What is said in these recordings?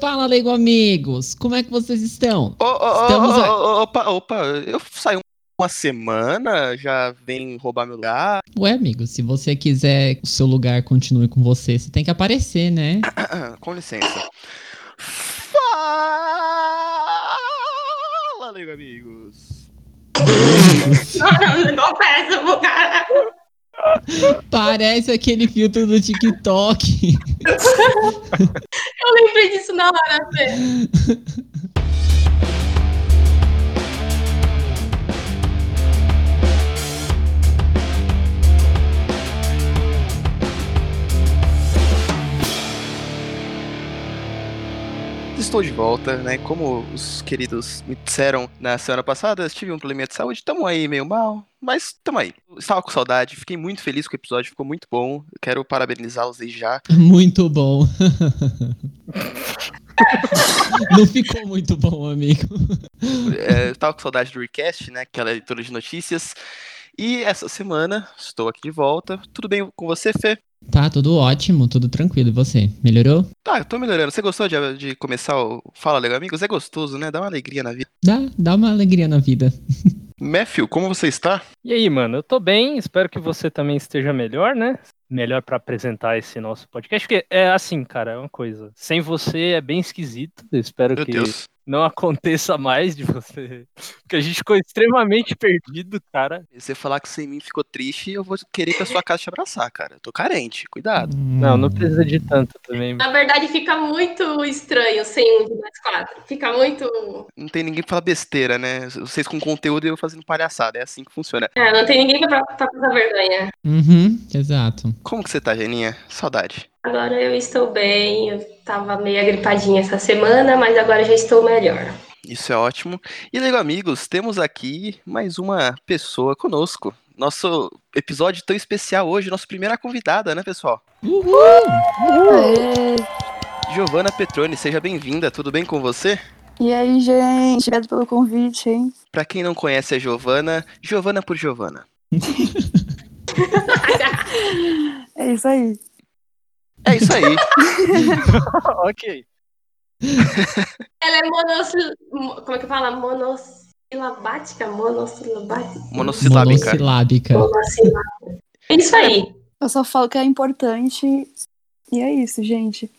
Fala, Lego amigos! Como é que vocês estão? Ô, ô, Estamos a- ô, opa, opa, eu saí uma semana, já vem roubar meu lugar. Ué, amigo, se você quiser que o seu lugar continue com você, você tem que aparecer, né? Com licença. Fala, amigo amigos. Não, não péssimo, cara. Parece aquele filtro do TikTok. Lembrei disso na hora, Fê. Estou de volta, né? Como os queridos me disseram na semana passada, tive um probleminha de saúde, tamo aí meio mal, mas tamo aí. Estava com saudade, fiquei muito feliz com o episódio, ficou muito bom. Eu quero parabenizá-los desde já. Muito bom. Não ficou muito bom, amigo. É, eu tava com saudade do Recast, né? Aquela leitura de notícias. E essa semana estou aqui de volta. Tudo bem com você, Fê? Tá, tudo ótimo, tudo tranquilo. E você? Melhorou? Tá, eu tô melhorando. Você gostou de, de começar o Fala Legal Amigos? É gostoso, né? Dá uma alegria na vida. Dá, dá uma alegria na vida. Matthew, como você está? E aí, mano, eu tô bem, espero que você também esteja melhor, né? Melhor pra apresentar esse nosso podcast, porque é assim, cara, é uma coisa. Sem você é bem esquisito. Eu espero Meu que Deus. Não aconteça mais de você. Porque a gente ficou extremamente perdido, cara. Se você falar que sem mim ficou triste, eu vou querer ir pra sua casa te abraçar, cara. Eu tô carente, cuidado. Não, não precisa de tanto também. Na verdade, fica muito estranho sem um de nós quatro. Fica muito. Não tem ninguém pra falar besteira, né? Vocês com conteúdo e eu fazendo palhaçada. É assim que funciona. É, não tem ninguém pra, pra passar vergonha. Uhum, exato. Como que você tá, Geninha? Saudade. Agora eu estou bem. Eu tava meio agripadinha essa semana, mas agora já estou melhor. Isso é ótimo. E, legal, amigos, temos aqui mais uma pessoa conosco. Nosso episódio tão especial hoje, nossa primeira convidada, né, pessoal? Uhul! Aê. Giovana Petroni, seja bem-vinda. Tudo bem com você? E aí, gente? Obrigado pelo convite, hein? Pra quem não conhece a Giovana, Giovana por Giovana. É isso aí. É isso aí. ok. Ela é monossil... Como é que fala? Monossilabática? Monossilabática? Monossilábica. Monossilábica. Monossilábica. É isso aí. Eu só falo que é importante. E é isso, gente.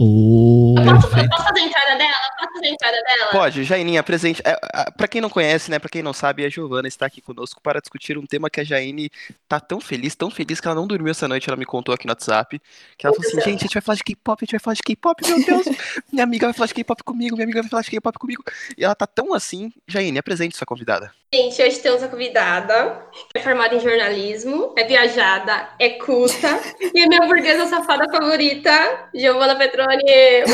Oh. Eu posso, fazer a entrada dela? Posso fazer a entrada dela? Pode, Jaininha, presente. É, a- pra quem não conhece, né, pra quem não sabe, a Giovana está aqui conosco para discutir um tema que a Jaine tá tão feliz, tão feliz que ela não dormiu essa noite, ela me contou aqui no WhatsApp, que ela falou assim, gente, a gente vai falar de K-pop, a gente vai falar de K-pop, meu Deus, minha amiga vai falar de K-pop comigo, minha amiga vai falar de K-pop comigo, e ela tá tão assim, Jaine, apresente sua convidada. Gente, hoje temos a convidada, que é formada em jornalismo, é viajada, é culta, e é minha burguesa safada favorita, Giovanna Aê.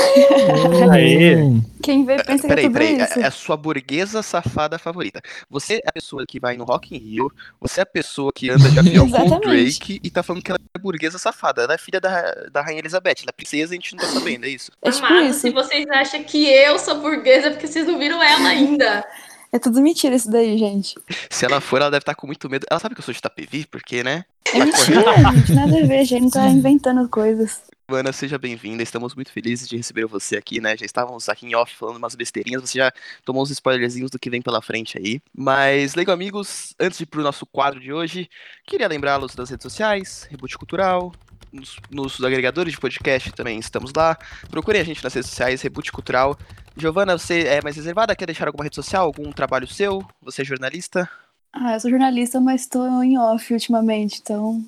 Quem vê pensa que é Peraí, tudo peraí, isso. é é a sua burguesa safada favorita. Você é a pessoa que vai no Rock in Rio, você é a pessoa que anda de avião com o. Drake e tá falando que ela é burguesa safada. Ela é filha da, da Rainha Elizabeth, ela é princesa e a gente não tá sabendo, é isso? É tipo Amado, isso. se vocês acham que eu sou burguesa, é porque vocês não viram ela ainda. É tudo mentira isso daí, gente. Se ela for, ela deve estar com muito medo. Ela sabe que eu sou de Itapevi, porque, né? É mentira, gente. Nada a ver. A gente tá inventando coisas. Ana, seja bem-vinda. Estamos muito felizes de receber você aqui, né? Já estávamos aqui em off falando umas besteirinhas. Você já tomou uns spoilerzinhos do que vem pela frente aí. Mas, legal, amigos, antes de ir pro nosso quadro de hoje, queria lembrá-los das redes sociais, Reboot Cultural. Nos, nos agregadores de podcast também estamos lá. Procurem a gente nas redes sociais, Reboot Cultural. Giovana, você é mais reservada? Quer deixar alguma rede social? Algum trabalho seu? Você é jornalista? Ah, eu sou jornalista, mas tô em off ultimamente, então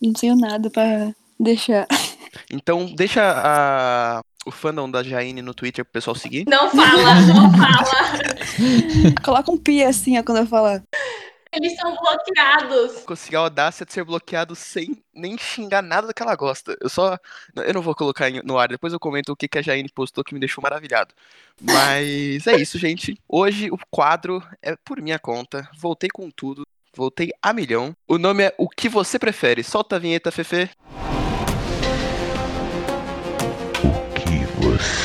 não tenho nada pra deixar. Então, deixa a- o fandom da Jaine no Twitter pro pessoal seguir. Não fala, não fala. Coloca um pi assim, ó, quando eu falar. Eles são bloqueados. conseguir a audácia de ser bloqueado sem nem xingar nada do que ela gosta. Eu só. Eu não vou colocar no ar, depois eu comento o que, que a Jaine postou que me deixou maravilhado. Mas é isso, gente. Hoje o quadro é por minha conta. Voltei com tudo. Voltei a milhão. O nome é O que você prefere. Solta a vinheta, Fefe.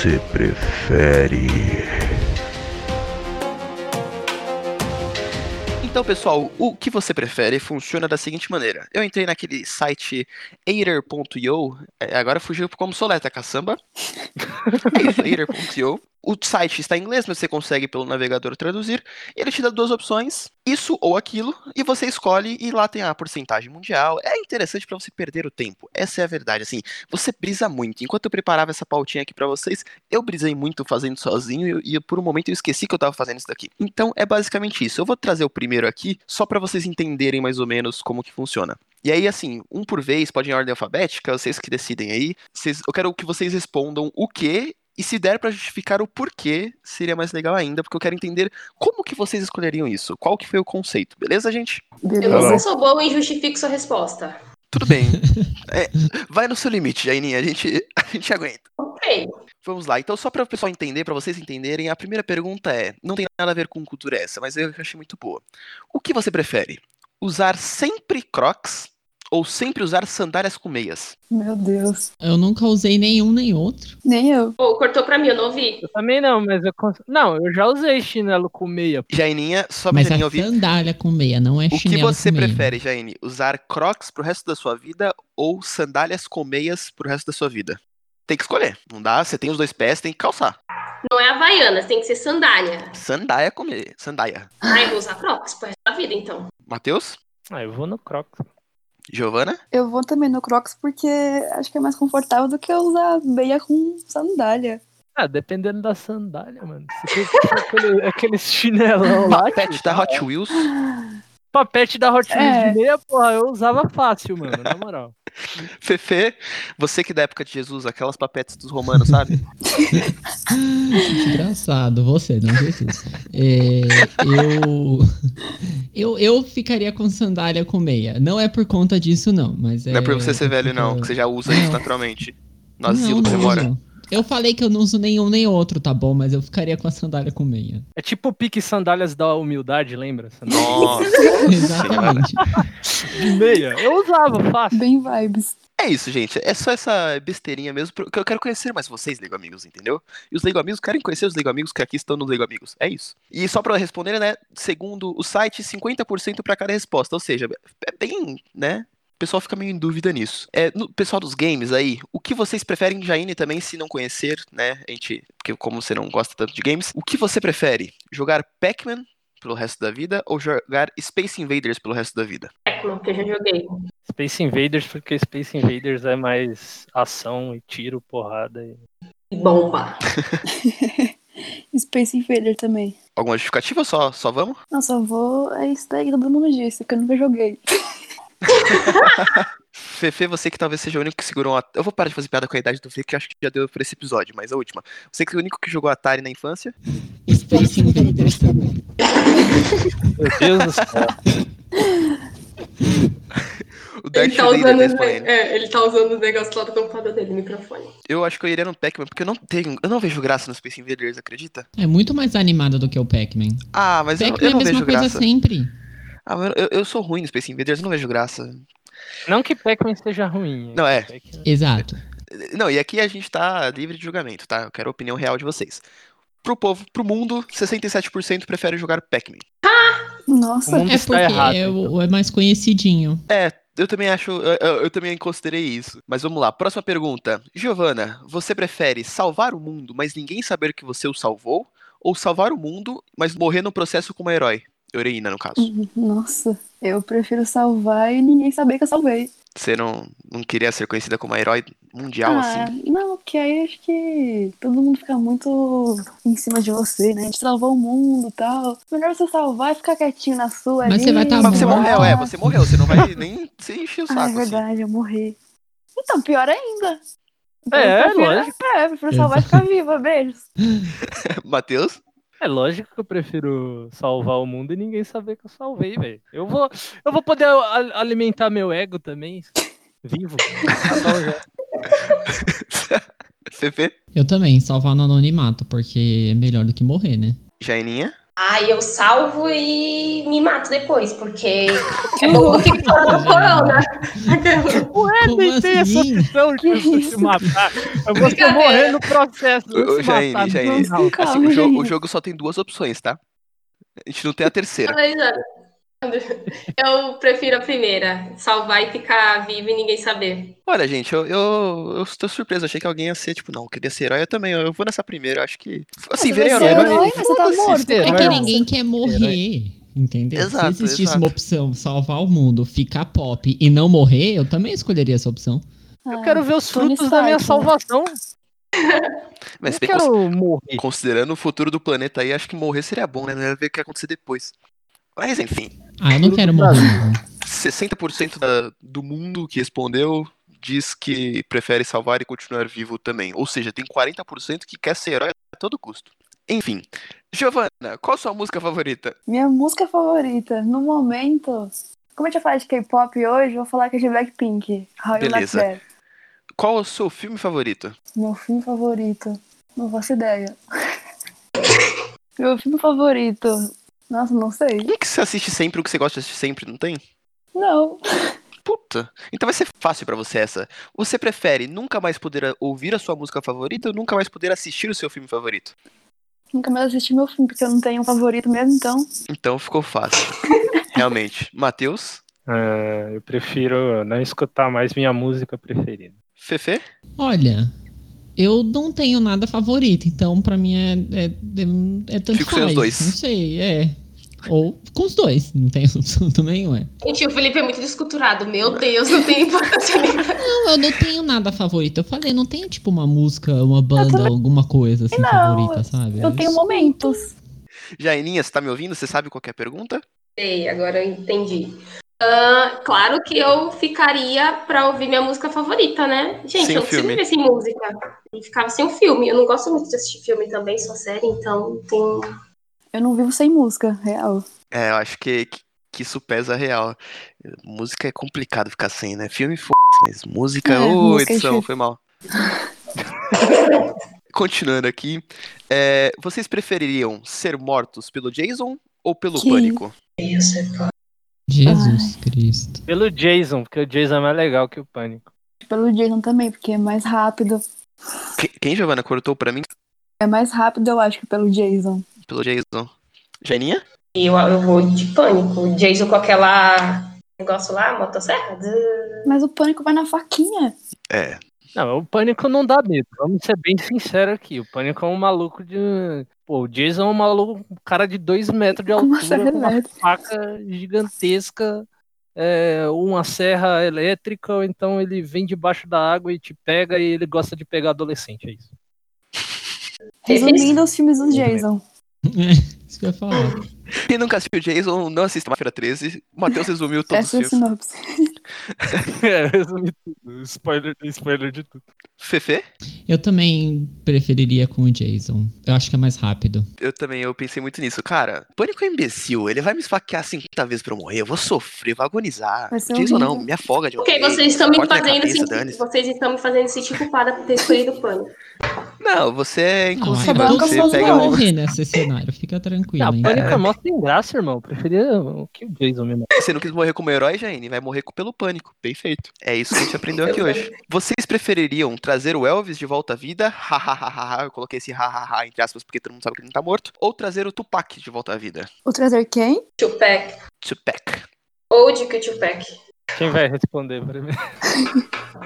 Você prefere? Então, pessoal, o que você prefere funciona da seguinte maneira. Eu entrei naquele site Ater.io, é, agora fugiu como soleta caçamba. é isso, Ater.io. O site está em inglês, mas você consegue pelo navegador traduzir. E ele te dá duas opções, isso ou aquilo, e você escolhe e lá tem a porcentagem mundial. É interessante para você perder o tempo. Essa é a verdade, assim. Você brisa muito. Enquanto eu preparava essa pautinha aqui para vocês, eu brisei muito fazendo sozinho e, e por um momento eu esqueci que eu tava fazendo isso daqui. Então é basicamente isso. Eu vou trazer o primeiro aqui só para vocês entenderem mais ou menos como que funciona. E aí, assim, um por vez, pode ir em ordem alfabética, vocês que decidem aí. Vocês, eu quero que vocês respondam o que e se der pra justificar o porquê, seria mais legal ainda, porque eu quero entender como que vocês escolheriam isso. Qual que foi o conceito, beleza, gente? Eu Beleza. não sou boa em justifico sua resposta. Tudo bem. É, vai no seu limite, Jaininha, a gente, a gente aguenta. Ok. Vamos lá, então só para o pessoal entender, para vocês entenderem, a primeira pergunta é, não tem nada a ver com cultura essa, mas eu achei muito boa. O que você prefere? Usar sempre crocs ou sempre usar sandálias com meias? Meu Deus. Eu nunca usei nenhum nem outro. Nem eu. Pô, cortou pra mim, eu não ouvi. Eu também não, mas eu cons... Não, eu já usei chinelo com meia. Jaininha, só pra Mas Jaininha é ouvir. sandália com meia, não é O que chinelo você com meia. prefere, Jaine? Usar crocs pro resto da sua vida ou sandálias com meias pro resto da sua vida? Tem que escolher. Não dá, você tem os dois pés, tem que calçar. Não é Havaianas, tem que ser sandália. Sandália com meia. Sandália. Ai, vou usar Crocs pro resto da vida, então. Matheus? Ah, eu vou no Crocs. Giovana? Eu vou também no Crocs porque acho que é mais confortável do que eu usar meia com sandália. Ah, dependendo da sandália, mano. Se for aquele, aquele chinelão lá. Papete da tá Hot. Wheels. Papete da Hot Wheels É. de meia, porra, eu usava fácil, mano, na moral. Fefe, você que da época de Jesus, aquelas papetes dos romanos, sabe? Engraçado, você, não Jesus. É, eu, eu. Eu ficaria com sandália com meia. Não é por conta disso, não. Mas é, Não é por você ser velho, não, que você já usa isso Não. naturalmente. No Não, asilo que você não mora. Eu falei que eu não uso nenhum nem outro, tá bom? Mas eu ficaria com a sandália com meia. É tipo o pique sandálias da humildade, lembra? Nossa. Exatamente. de meia. Eu usava fácil. Bem vibes. É isso, gente. É só essa besteirinha mesmo, porque eu quero conhecer mais vocês, Lego Amigos, entendeu? E os Lego Amigos querem conhecer os Lego Amigos que aqui estão nos Lego Amigos. É isso. E só pra responder, né? Segundo o site, 50% pra cada resposta. Ou seja, é bem, né? O pessoal fica meio em dúvida nisso. É, no pessoal dos games aí, o que vocês preferem, Jaine, também, se não conhecer, né? A gente, porque como você não gosta tanto de games, o que você prefere? Jogar Pac-Man pelo resto da vida ou jogar Space Invaders pelo resto da vida? Tecno, que eu já joguei. Space Invaders, porque Space Invaders é mais ação e tiro, porrada. E... E Bomba. Space Invader também. Alguma justificativa? Só, só vamos? Não, só vou. É isso daí que todo mundo disse, que eu nunca joguei. Fefe, você que talvez seja o único que segurou um Atari. Eu vou parar de fazer piada com a idade do Fê, que eu acho que já deu por esse episódio, mas a última. Você que é o único que jogou Atari na infância? Space Invaders também. Meu Deus do céu. O Darth Ele tá, Vader usando tá é, ele tá usando os negócios lá do computador dele, microfone. Eu acho que eu iria no Pac-Man, porque eu não tenho. Eu não vejo graça no Space Invaders, acredita? É muito mais animado do que o Pac-Man. Ah, mas eu, Pac-Man eu é a não mesma vejo coisa graça. sempre. Ah, mas eu, eu sou ruim no Space Invaders, eu não vejo graça. Não que Pac-Man seja ruim. Não, é. Pac-Man- Exato. Não, e aqui a gente tá livre de julgamento, tá? Eu quero a opinião real de vocês. Pro povo, pro mundo, 67% prefere jogar Pac-Man. Nossa, O mundo É está porque errado. é, então. o- é mais conhecidinho. É, eu também acho. Eu, eu- eu também considerei isso. Mas vamos lá, próxima pergunta. Giovana, você prefere salvar o mundo, mas ninguém saber que você o salvou? Ou salvar o mundo, mas morrer no processo como herói? Heroína, no caso. nossa. Eu prefiro salvar e ninguém saber que eu salvei. Você não, não queria ser conhecida como uma herói mundial, ah, assim? não, porque aí acho que todo mundo fica muito em cima de você, né? A gente salvou o mundo e tal. Melhor você salvar e ficar quietinho na sua Mas ali. você vai tá Mas você morreu, é, você morreu. Você não vai nem se encher o Ah, é saco, assim. verdade, eu morri. Então, pior ainda. É, eu prefiro, lógico. É, eu prefiro salvar e ficar viva. Beijos. Matheus? É lógico que eu prefiro salvar o mundo e ninguém saber que eu salvei, velho. Eu vou, eu vou poder alimentar meu ego também. Vivo. Já. Fefe? Eu também, salvar no anonimato, porque é melhor do que morrer, né? Jaininha? Ai, eu salvo e me mato depois, porque é bom que fora do corona. Ué, nem tem essa assim? opção de Que você isso? se matar. Eu vou morrer no processo. Ô, Jaine, Jaine. Assim, o, jogo, o jogo só tem duas opções, tá? A gente não tem a terceira. Mas, Eu prefiro a primeira. Salvar e ficar vivo e ninguém saber. Olha, gente, eu, eu, eu estou surpreso. Achei que alguém ia ser, tipo, não, eu queria ser herói. Eu também. Eu vou nessa primeira. eu Acho que. Assim, Você virei vai ser herói. herói, mas- você tá morto. É herói que ninguém quer morrer. Entendeu? Exato, Se existisse exato. uma opção salvar o mundo, ficar pop e não morrer, eu também escolheria essa opção. Eu quero ver os Ah, Tony frutos da minha Stark, salvação. Mas bem, quero morrer. considerando o futuro do planeta aí, acho que morrer seria bom, né? Não ia ver o que ia acontecer depois. Mas enfim, Ah, eu não quero morrer. Brasil. não. 60% da- do mundo que respondeu diz que prefere salvar e continuar vivo também. Ou seja, tem 40% que quer ser herói a todo custo. Enfim, Giovana, qual a sua música favorita? Minha música favorita, no momento. Como a gente vai falar de K-pop hoje, eu vou falar que é de Blackpink. How Like Beleza. That. Qual é o seu filme favorito? Meu filme favorito. Não faço ideia. Meu filme favorito. Nossa, não sei. O que você assiste sempre, o que você gosta de assistir sempre, não tem? Não. Puta, então vai ser fácil pra você essa. Você prefere nunca mais poder ouvir a sua música favorita ou nunca mais poder assistir o seu filme favorito? Nunca mais assisti meu filme, porque eu não tenho um favorito mesmo, então. Então ficou fácil. Realmente. Matheus? Ah, eu prefiro não escutar mais minha música preferida. Fefe? Olha, eu não tenho nada favorito, então pra mim é, é, é, é tanto Fico sem os faz. dois. Não sei, é. Ou com os dois, não tem opção também, ué. Gente, o Felipe é muito desculturado. Meu Deus, não tem importância nenhuma. Não, eu não tenho nada favorito. Eu falei, não tenho tipo uma música, uma banda, alguma coisa assim Não, favorita, sabe? Eu tenho Isso- momentos. Jaininha, você tá me ouvindo? Você sabe qual que é a pergunta? Sei, agora eu entendi. Ah, claro que eu ficaria pra ouvir minha música favorita, né? Gente, Sem eu não consigo viver sem música. E ficava sem o filme. Eu não gosto muito de assistir filme também, só série, então tem. Eu não vivo sem música, real. É, eu acho que, que, que isso pesa real. Música é complicado ficar sem, né? Filme f***, mas música, É, ô, música é edição, difícil. foi mal. Continuando aqui, é, vocês prefeririam ser mortos pelo Jason ou pelo Que- Pânico? Jesus Cristo. Pelo Jason, porque o Jason é mais legal que o Pânico. Pelo Jason também, porque é mais rápido. Que- Quem, Giovana, cortou pra mim? É mais rápido, eu acho, que pelo Jason. Pelo Jason. Jaininha? E eu, eu vou de pânico. O Jason com aquela negócio lá, motosserra. Mas o pânico vai na faquinha. É. Não, o Pânico não dá medo. Vamos ser bem sinceros aqui. O Pânico é um maluco de. Pô, o Jason é um maluco, um cara de dois metros de altura, serra com uma elétrica. faca gigantesca, é, uma serra elétrica, ou então ele vem debaixo da água e te pega e ele gosta de pegar adolescente, é isso. Resumindo os filmes do Jason. É, isso que eu ia falar. Quem nunca assistiu Jason, não assista Máfia 13. O Matheus resumiu todos os Essa é a filmes. sinopse. É, resumi tudo. Spoiler, spoiler de tudo. Fefe? Eu também preferiria com o Jason. Eu acho que é mais rápido. Eu também, eu pensei muito nisso. Cara, Pânico é imbecil. Ele vai me esfaquear 50 vezes pra eu morrer. Eu vou sofrer, vou agonizar. Jason não, horrível. me afoga de Ok, vocês estão me fazendo cabeça, sentir. Vocês estão me fazendo sentir culpada por ter escolhido o pânico. Não, você é Não, inconsciente. Você pega um... morrer nesse cenário. Fica tranquilo, hein? Pânico é mó sem graça, irmão. Eu preferia o que o Jason mesmo. Você não quis morrer como herói, Jaine? Vai morrer pelo pânico. Bem feito. É isso que a gente aprendeu aqui hoje. Vocês prefeririam trazer o Elvis de volta à vida? Hahaha. Eu coloquei esse hahaha entre aspas porque todo mundo sabe que ele não tá morto. Ou trazer o Tupac de volta à vida? O trazer quem? Tupac. Tupac. Old que o Tupac. Quem vai responder primeiro?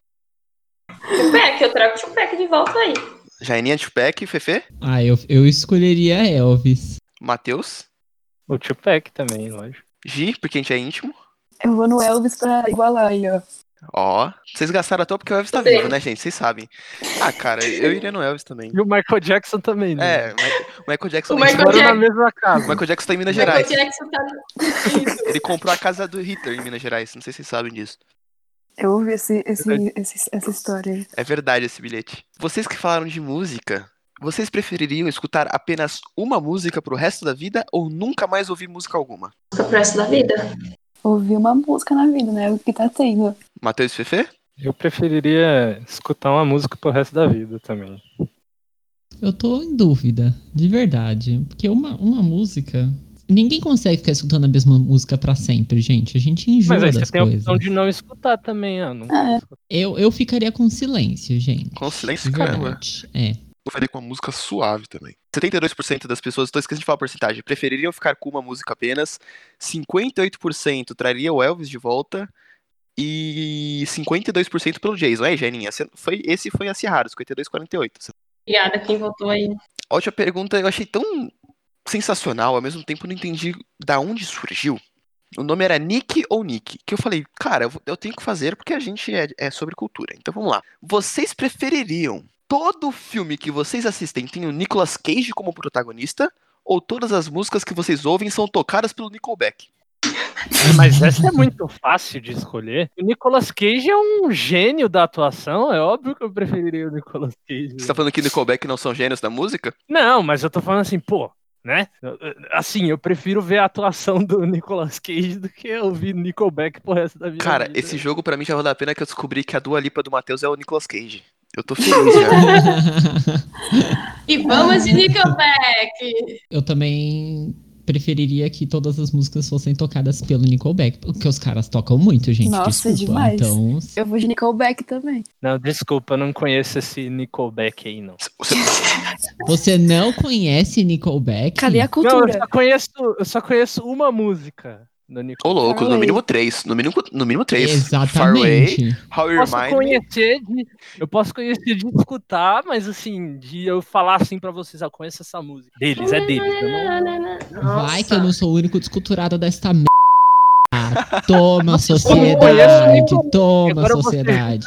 Tupac, eu trago o Tupac de volta aí. Jaininha, Tupac, Fefe, Ah, eu, eu escolheria Elvis. Matheus, O Tupac também, lógico. Gi, porque a gente é íntimo. Eu vou no Elvis pra igualar aí, ó. Ó, vocês gastaram à toa porque o Elvis tá Sim. vivo, né, gente? Vocês sabem. Ah, cara, eu iria no Elvis também. E o Michael Jackson também, né? É, o Michael Jackson O nem Michael na mesma O casa. Michael Jackson tá em Minas Michael Gerais. Jackson tá. Ele comprou a casa do Hitler em Minas Gerais. Não sei se vocês sabem disso. Eu ouvi esse, esse, esse- essa história aí. É verdade esse bilhete. Vocês que falaram de música, vocês prefeririam escutar apenas uma música pro resto da vida ou nunca mais ouvir música alguma? Pro resto da vida. Ouvi uma música na vida, né? O que tá tendo. Matheus Fefe? Eu preferiria escutar uma música pro resto da vida também. Eu tô em dúvida, de verdade. Porque uma, uma música. Ninguém consegue ficar escutando a mesma música pra sempre, gente. A gente enjoa Mas aí das você tem a coisas. opção de não escutar também, ah, não É. Eu, eu ficaria com silêncio, gente. Com silêncio, caramba. É. Eu faria com uma música suave também. 72% das pessoas, estou esquecendo de falar a porcentagem, prefeririam ficar com uma música apenas. 58% traria o Elvis de volta. E 52% pelo Jason. É, Janinha, foi, esse foi acirrado, 52-48. Obrigada quem votou aí. A última pergunta eu achei tão sensacional, ao mesmo tempo não entendi da onde surgiu. O nome era Nick ou Nick, que eu falei, cara, eu tenho que fazer porque a gente é, é sobre cultura. Então vamos lá. Vocês prefeririam todo filme que vocês assistem tem o Nicolas Cage como protagonista? Ou todas as músicas que vocês ouvem são tocadas pelo Nickelback? Mas essa é muito fácil de escolher. O Nicolas Cage é um gênio da atuação, é óbvio que eu preferiria o Nicolas Cage. Você tá falando que Nickelback não são gênios da música? Não, mas eu tô falando assim, pô, né? Assim, eu prefiro ver a atuação do Nicolas Cage do que ouvir Nickelback pro resto da minha Cara, vida. esse jogo pra mim já valeu a pena que eu descobri que a Dua Lipa do Matheus é o Nicolas Cage. Eu tô feliz já. E vamos de Nickelback! Eu também preferiria que todas as músicas fossem tocadas pelo Nickelback, porque os caras tocam muito, gente. Nossa, desculpa. demais. Então, Eu vou de Nickelback também. Não, desculpa, eu não conheço esse Nickelback aí, não. Você- não conhece Nickelback? Cadê a Não, eu cultura? só conheço, eu só conheço uma música do Ô, Nickelback. louco, no Farway. mínimo três. No mínimo, no mínimo três. Farway, Exatamente. How Eu You posso conhecer de, eu posso conhecer de escutar, mas assim, de eu falar assim pra vocês, eu conheço essa música. Deles, é deles. Não... Vai que eu não sou o único desculturado desta merda. Toma, sociedade. Toma, ser sociedade.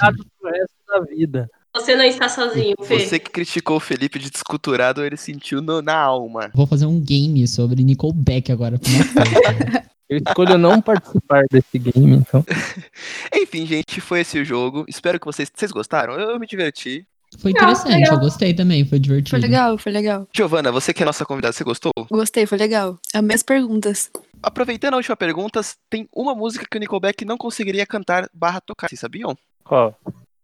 da vida. Você não está sozinho, Fê. Você que criticou o Felipe de desculturado, ele sentiu no- na alma. Vou fazer um game sobre Nickelback agora. Eu escolho não participar desse game, então. Enfim, gente, foi esse o jogo. Espero que vocês, vocês gostaram. Eu, me diverti. Foi interessante, legal. eu gostei também, foi divertido. Foi legal, foi legal. Giovana, você que é nossa convidada, você gostou? Gostei, foi legal. Amei as perguntas. Aproveitando a última pergunta, tem uma música que o Nickelback não conseguiria cantar barra tocar. Vocês sabiam? Qual?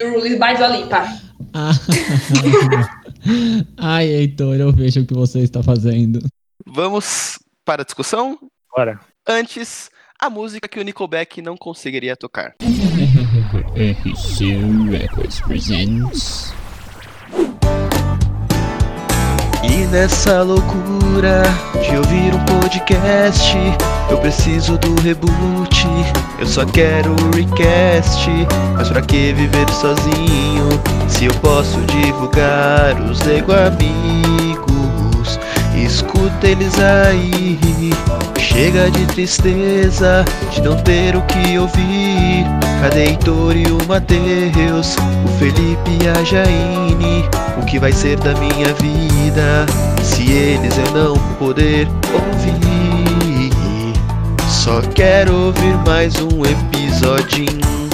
Rules by Dua Lipa. Ah. Ai, Heitor, eu vejo o que você está fazendo. Vamos para a discussão? Bora. Antes, a música que o Nickelback não conseguiria tocar. RC Records presents. E nessa loucura de ouvir um podcast, eu preciso do reboot. Eu só quero o recast, mas pra que viver sozinho? Se eu posso divulgar os Lego amigos, escuta eles aí. Chega de tristeza de não ter o que ouvir. Cadê Heitor e o Matheus, o Felipe e a Jaine? O que vai ser da minha vida se eles eu não poder ouvir? Só quero ouvir mais um episodinho.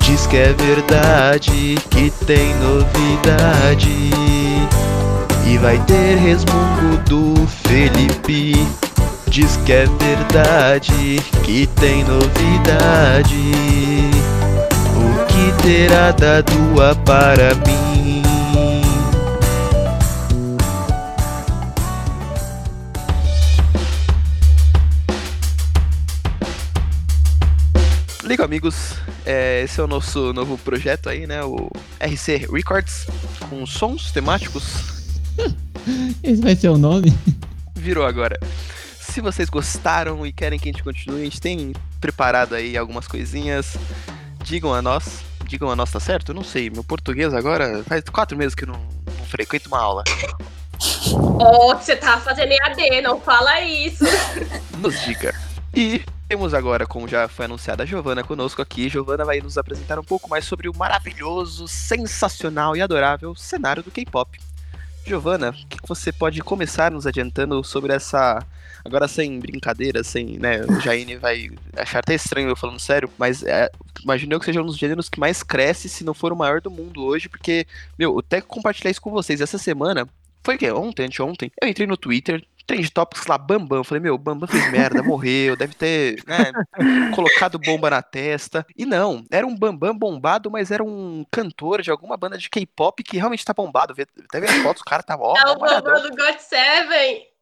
Diz que é verdade, que tem novidade. E vai ter resmungo do Felipe. Diz que é verdade, que tem novidade. O que terá da Dua para mim? Liga, amigos. É, esse é o nosso novo projeto aí, né? O RC Records, com sons temáticos. Esse vai ser o nome? Virou agora. Se vocês gostaram e querem que a gente continue, a gente tem preparado aí algumas coisinhas. Digam a nós. Digam a nós, tá certo? Eu não sei. Meu português agora faz quatro meses que eu não, não frequento uma aula. Oh, você tá fazendo EAD, não fala isso. Nos diga. E temos agora, como já foi anunciada, a Giovana conosco aqui. Giovana vai nos apresentar um pouco mais sobre o maravilhoso, sensacional e adorável cenário do K-pop. Giovana, o que que você pode começar nos adiantando sobre essa. Agora sem brincadeira, sem, né? O Jaine vai achar até estranho eu falando sério, mas é, imagino eu que seja um dos gêneros que mais cresce, se não for o maior do mundo hoje, porque, meu, eu até compartilhar isso com vocês. Essa semana, foi o quê? Ontem, anteontem, eu entrei no Twitter, Trend Topics lá, Bambam. Falei, meu, Bambam fez merda, morreu, deve ter, né, colocado bomba na testa. E não, era um Bambam bombado, mas era um cantor de alguma banda de K-pop que realmente tá bombado. Até ver as fotos, o cara tava ó, É o malhadão. Bambam do God Seven.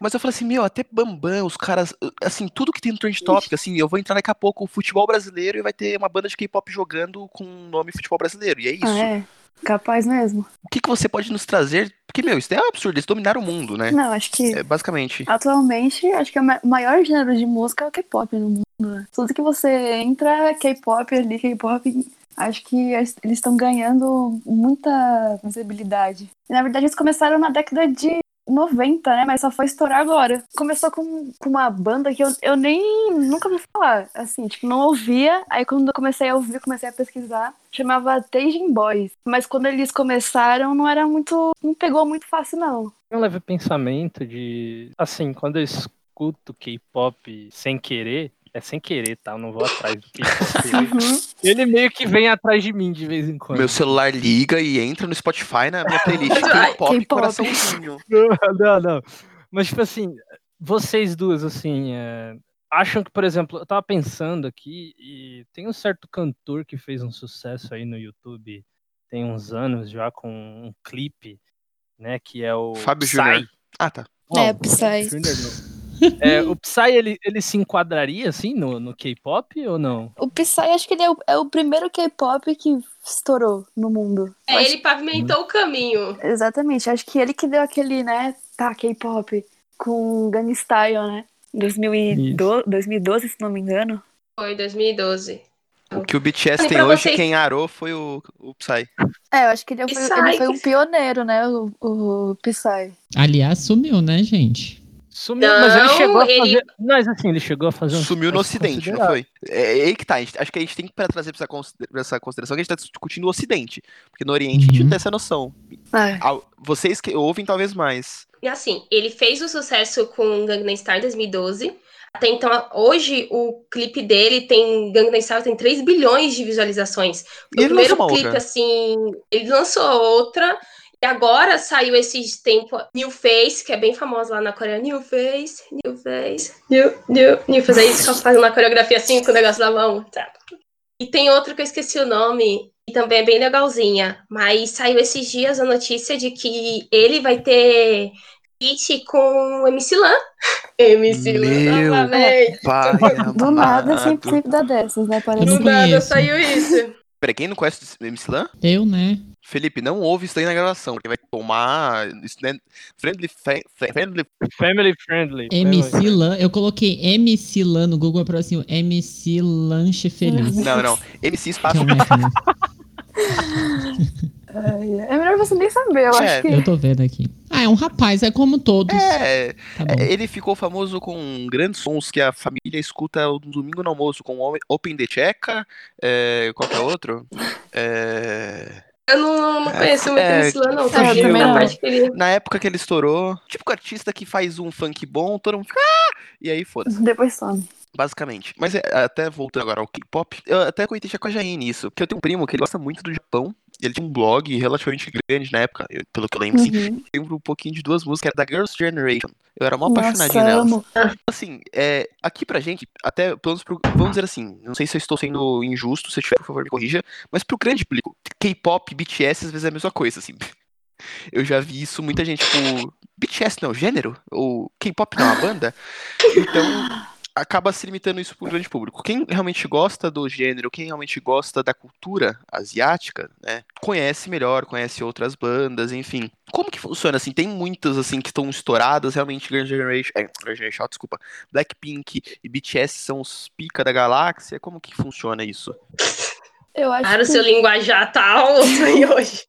Mas eu falei assim, meu, até Bambam, os caras, assim, tudo que tem no Trend Topic, assim, eu vou entrar daqui a pouco o futebol brasileiro e vai ter uma banda de K-pop jogando com o nome futebol brasileiro. E é isso. Ah, é? Capaz mesmo. O que, que você pode nos trazer? Porque, meu, isso é um absurdo, eles dominaram o mundo, né? Não, acho que É, basicamente. atualmente, acho que o ma- maior gênero de música é o K-pop no mundo. né? Tudo que você entra, K-pop ali, K-pop, acho que eles eles estão ganhando muita visibilidade. E, na verdade, eles começaram na década de 90, né? Mas só foi estourar agora. Começou com, com uma banda que eu, eu nem nunca ouvi falar. Assim, tipo, não ouvia. Aí quando eu comecei a ouvir, comecei a pesquisar. Chamava Teijin Boys. Mas quando eles começaram, não era muito. Não pegou muito fácil, não. Um leve pensamento de. Assim, quando eu escuto K-pop sem querer, é sem querer, tá? Eu não vou atrás do K-pop. Uhum. Ele meio que vem atrás de mim de vez em quando. Meu celular liga e entra no Spotify na minha playlist K-pop coraçãozinho. Não, não. Mas, tipo assim, vocês duas, assim, é, acham que, por exemplo, eu tava pensando aqui e tem um certo cantor que fez um sucesso aí no YouTube tem uns anos já com um clipe, né, que é o Fábio. Júnior. Ah, tá. É, Não, Psy. É, o Psy, ele, ele se enquadraria, assim, no, no K-pop ou não? O Psy, acho que ele é o, é o primeiro K-pop que estourou no mundo. É, Acho- ele pavimentou o caminho. Exatamente, acho que ele que deu aquele, né, tá, K-pop com Gangnam Style, né? 2012, 2012, se não me engano. Foi 2012. O que o BTS tem hoje, vocês- quem arou foi o, o Psy. É, eu acho que ele foi, ele foi um pioneiro, né, o, o Psy. Aliás, sumiu, né, gente? Sumiu, mas ele chegou a ele- fazer. Mas assim, ele chegou a fazer um Sumiu no Ocidente, não foi? É, é aí que tá. a gente- acho que a gente tem que trazer pra essa, consideração que a gente tá discutindo o Ocidente. Porque no Oriente a gente Uhum. não tem essa noção. É. Vocês que ouvem, talvez mais. E assim, ele fez o sucesso com Gangnam Style 2012. Até então, hoje, o clipe dele tem. Gangnam Style tem 3 bilhões de visualizações. O ele primeiro clipe, outra. assim, ele lançou outra. E agora saiu esses tempos New Face, que é bem famosa lá na Coreia. New Face, New Face, New, New, New Face. Aí eles ficam fazendo uma coreografia assim com o negócio na mão. Tá. E tem outro que eu esqueci o nome, e também é bem legalzinha. Mas saiu esses dias a notícia de que ele vai ter feat com o MC Lan. MC Lan Meu novamente. Pai Do nada, sempre, sempre dá dessas, né? Parece. Do nada conheço. saiu isso. Peraí, quem não conhece o MC Lan? Eu, né? Felipe, não ouve isso aí na gravação, porque vai tomar. Isso não é friendly, fri- friendly. Family friendly. MC Lan, eu coloquei MC Lan no Google para assim, MC Lanche Feliz. Não, não. MC espaço. é melhor você nem saber, eu É, acho que. Eu tô vendo aqui. Ah, é um rapaz, é como todos. É, Tá ele ficou famoso com grandes sons que a família escuta no domingo no almoço, com o Open the Checa, é, qual que é outro? É, Eu não, não conheço muito É, MC Lan, não. Só vi também na parte que ele. na época que ele estourou, tipo o artista que faz um funk bom, todo mundo fica, ah! e aí foda-se. Depois some. Basicamente. Mas é, até voltando agora ao K-pop, eu até comentei já com a Jaine isso. Porque eu tenho um primo que ele gosta muito do Japão. Ele tinha um blog relativamente grande na época, eu- pelo que eu lembro, assim. Uhum. Eu lembro um pouquinho de duas músicas, era da Girls' Generation. Eu era mó apaixonadinho nelas. Assim, é, aqui pra gente, até, pelo menos pro, vamos dizer assim, não sei se eu estou sendo injusto, se eu tiver, por favor, me corrija, mas pro grande público, K-pop, BTS, às vezes é a mesma coisa, assim. Eu já vi isso, muita gente, tipo, BTS não é o gênero? Ou K-pop não é uma banda? Então, acaba se limitando isso pro grande público. Quem realmente gosta do gênero, quem realmente gosta da cultura asiática, né, conhece melhor, conhece outras bandas, enfim. Como que funciona, assim, tem muitas, assim, que estão estouradas, realmente, Girl Generation, é, Girl Generation, desculpa, Blackpink e BTS são os pica da galáxia, como que funciona isso? Eu acho Cara, o que seu linguajar tá alto aí hoje.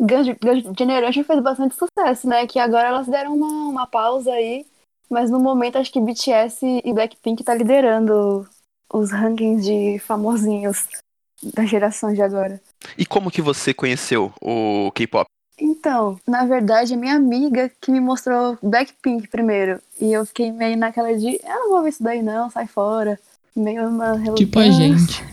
Girl Girl Generation fez bastante sucesso, né? Que agora elas deram uma, uma pausa aí. Mas no momento acho que BTS e Blackpink tá liderando os rankings de famosinhos da geração de agora. E como que você conheceu o K-pop? Então, na verdade, a minha amiga que me mostrou Blackpink primeiro. E eu fiquei meio naquela de, eu não vou ver isso daí não, sai fora. Meio uma relutância. Tipo a gente.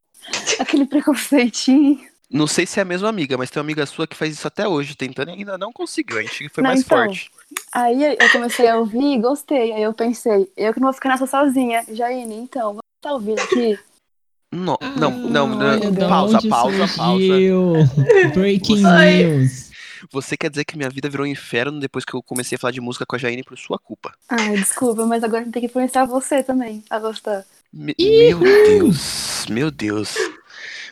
Aquele preconceitinho. Não sei se é a mesma amiga, mas tem uma amiga sua que faz isso até hoje, tentando e ainda não conseguiu. A gente foi Não, mais então. forte. Aí eu comecei a ouvir e gostei. Aí eu pensei, eu que não vou ficar nessa sozinha. Jaine, então, vamos tá ouvindo aqui? Não, não, não, não, pausa, pausa, pausa. Breaking Oi. news. Você quer dizer que minha vida virou um inferno depois que eu comecei a falar de música com a Jaine por sua culpa? Ai, desculpa, mas agora a gente tem que influenciar você também a gostar. Me- meu Deus, meu Deus.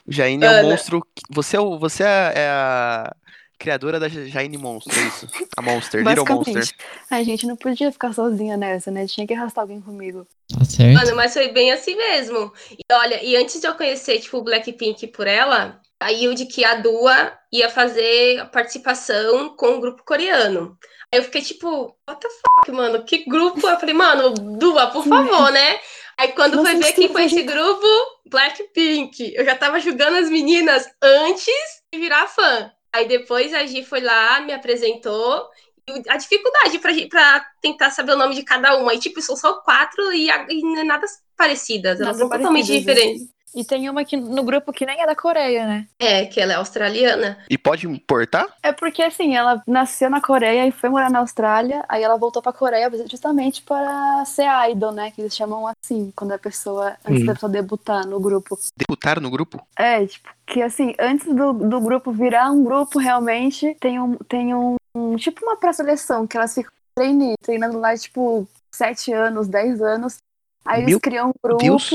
Jaine é um Ana. monstro. que- Você é, o, você é é a criadora da Jaine Monstro, é isso? A Monster, Little Monster. A gente não podia ficar sozinha nessa, né? Tinha que arrastar alguém comigo. Tá certo? Mano, mas foi bem assim mesmo. E olha, e antes de eu conhecer, tipo, o Blackpink por ela, saiu de que a Dua ia fazer a participação com o grupo coreano. Aí eu fiquei tipo, what the fuck, mano? Que grupo? Eu falei, mano, Dua, por favor, né? Aí quando Não foi ver quem foi esse grupo, Blackpink. Eu já tava julgando as meninas antes de virar fã. Aí depois a Gi foi lá, me apresentou. E a dificuldade pra tentar saber o nome de cada uma. E, tipo, são só quatro e, e é nada parecidas. Elas são totalmente parecidas, né? diferentes. E tem uma aqui no grupo que nem é da Coreia, né? É, que ela é australiana. E pode importar? É porque, assim, ela nasceu na Coreia e foi morar na Austrália, aí ela voltou pra Coreia justamente para ser idol, né? Que eles chamam assim, quando a pessoa, antes Hum. da pessoa debutar no grupo. Deputar no grupo? É, tipo, que assim, antes do, do grupo virar um grupo, realmente, tem um, tem um, um- tipo uma pré-seleção, que elas ficam treinando, treinando lá, tipo, sete anos, dez anos. Aí eles Meu criam um grupo. Deus.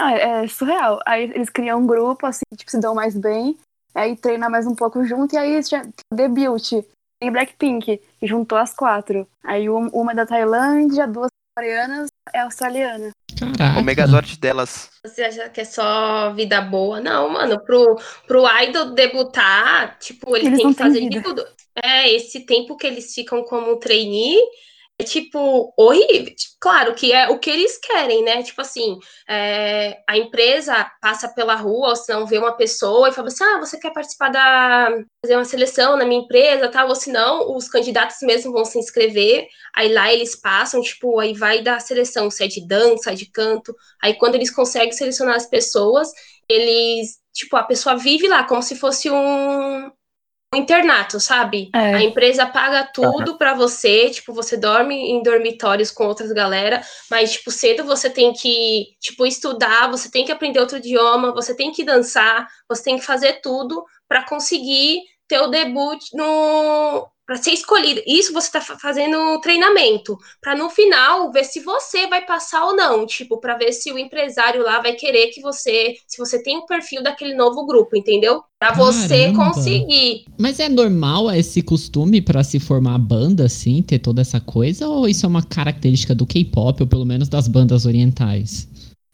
Ah, é, é surreal. Aí eles criam um grupo, assim, tipo, se dão mais bem. Aí treina mais um pouco junto, e aí já debut. Tem Blackpink, que juntou as quatro. Aí um- uma é da Tailândia, duas coreanas, é australiana. Caraca. O Megazord delas. Você acha que é só vida boa? Não, mano. Pro, pro idol debutar, tipo, ele Eles tem não que fazer de vida. tudo. É, esse tempo que eles ficam como trainee é, tipo, horrível. Tipo, Claro que é o que eles querem, né? Tipo assim, é, a empresa passa pela rua, ou se não vê uma pessoa e fala assim: ah, você quer participar da. fazer uma seleção na minha empresa, tal, ou se não, os candidatos mesmo vão se inscrever, aí lá eles passam, tipo, aí vai da seleção, se é de dança, de canto. Aí quando eles conseguem selecionar as pessoas, eles, tipo, a pessoa vive lá como se fosse um, um internato, sabe? É. A empresa paga tudo pra você, tipo, você dorme em dormitórios com outras galera, mas, tipo, cedo você tem que, tipo, estudar, você tem que aprender outro idioma, você tem que dançar, você tem que fazer tudo pra conseguir ter o debut no para ser escolhido. Isso você tá fa- fazendo treinamento, Pra no final ver se você vai passar ou não, tipo, pra ver se o empresário lá vai querer que você, se você tem o perfil daquele novo grupo, entendeu? Pra você conseguir. Mas é normal esse costume pra se formar banda, assim, ter toda essa coisa? Ou isso é uma característica do K-pop, ou pelo menos das bandas orientais?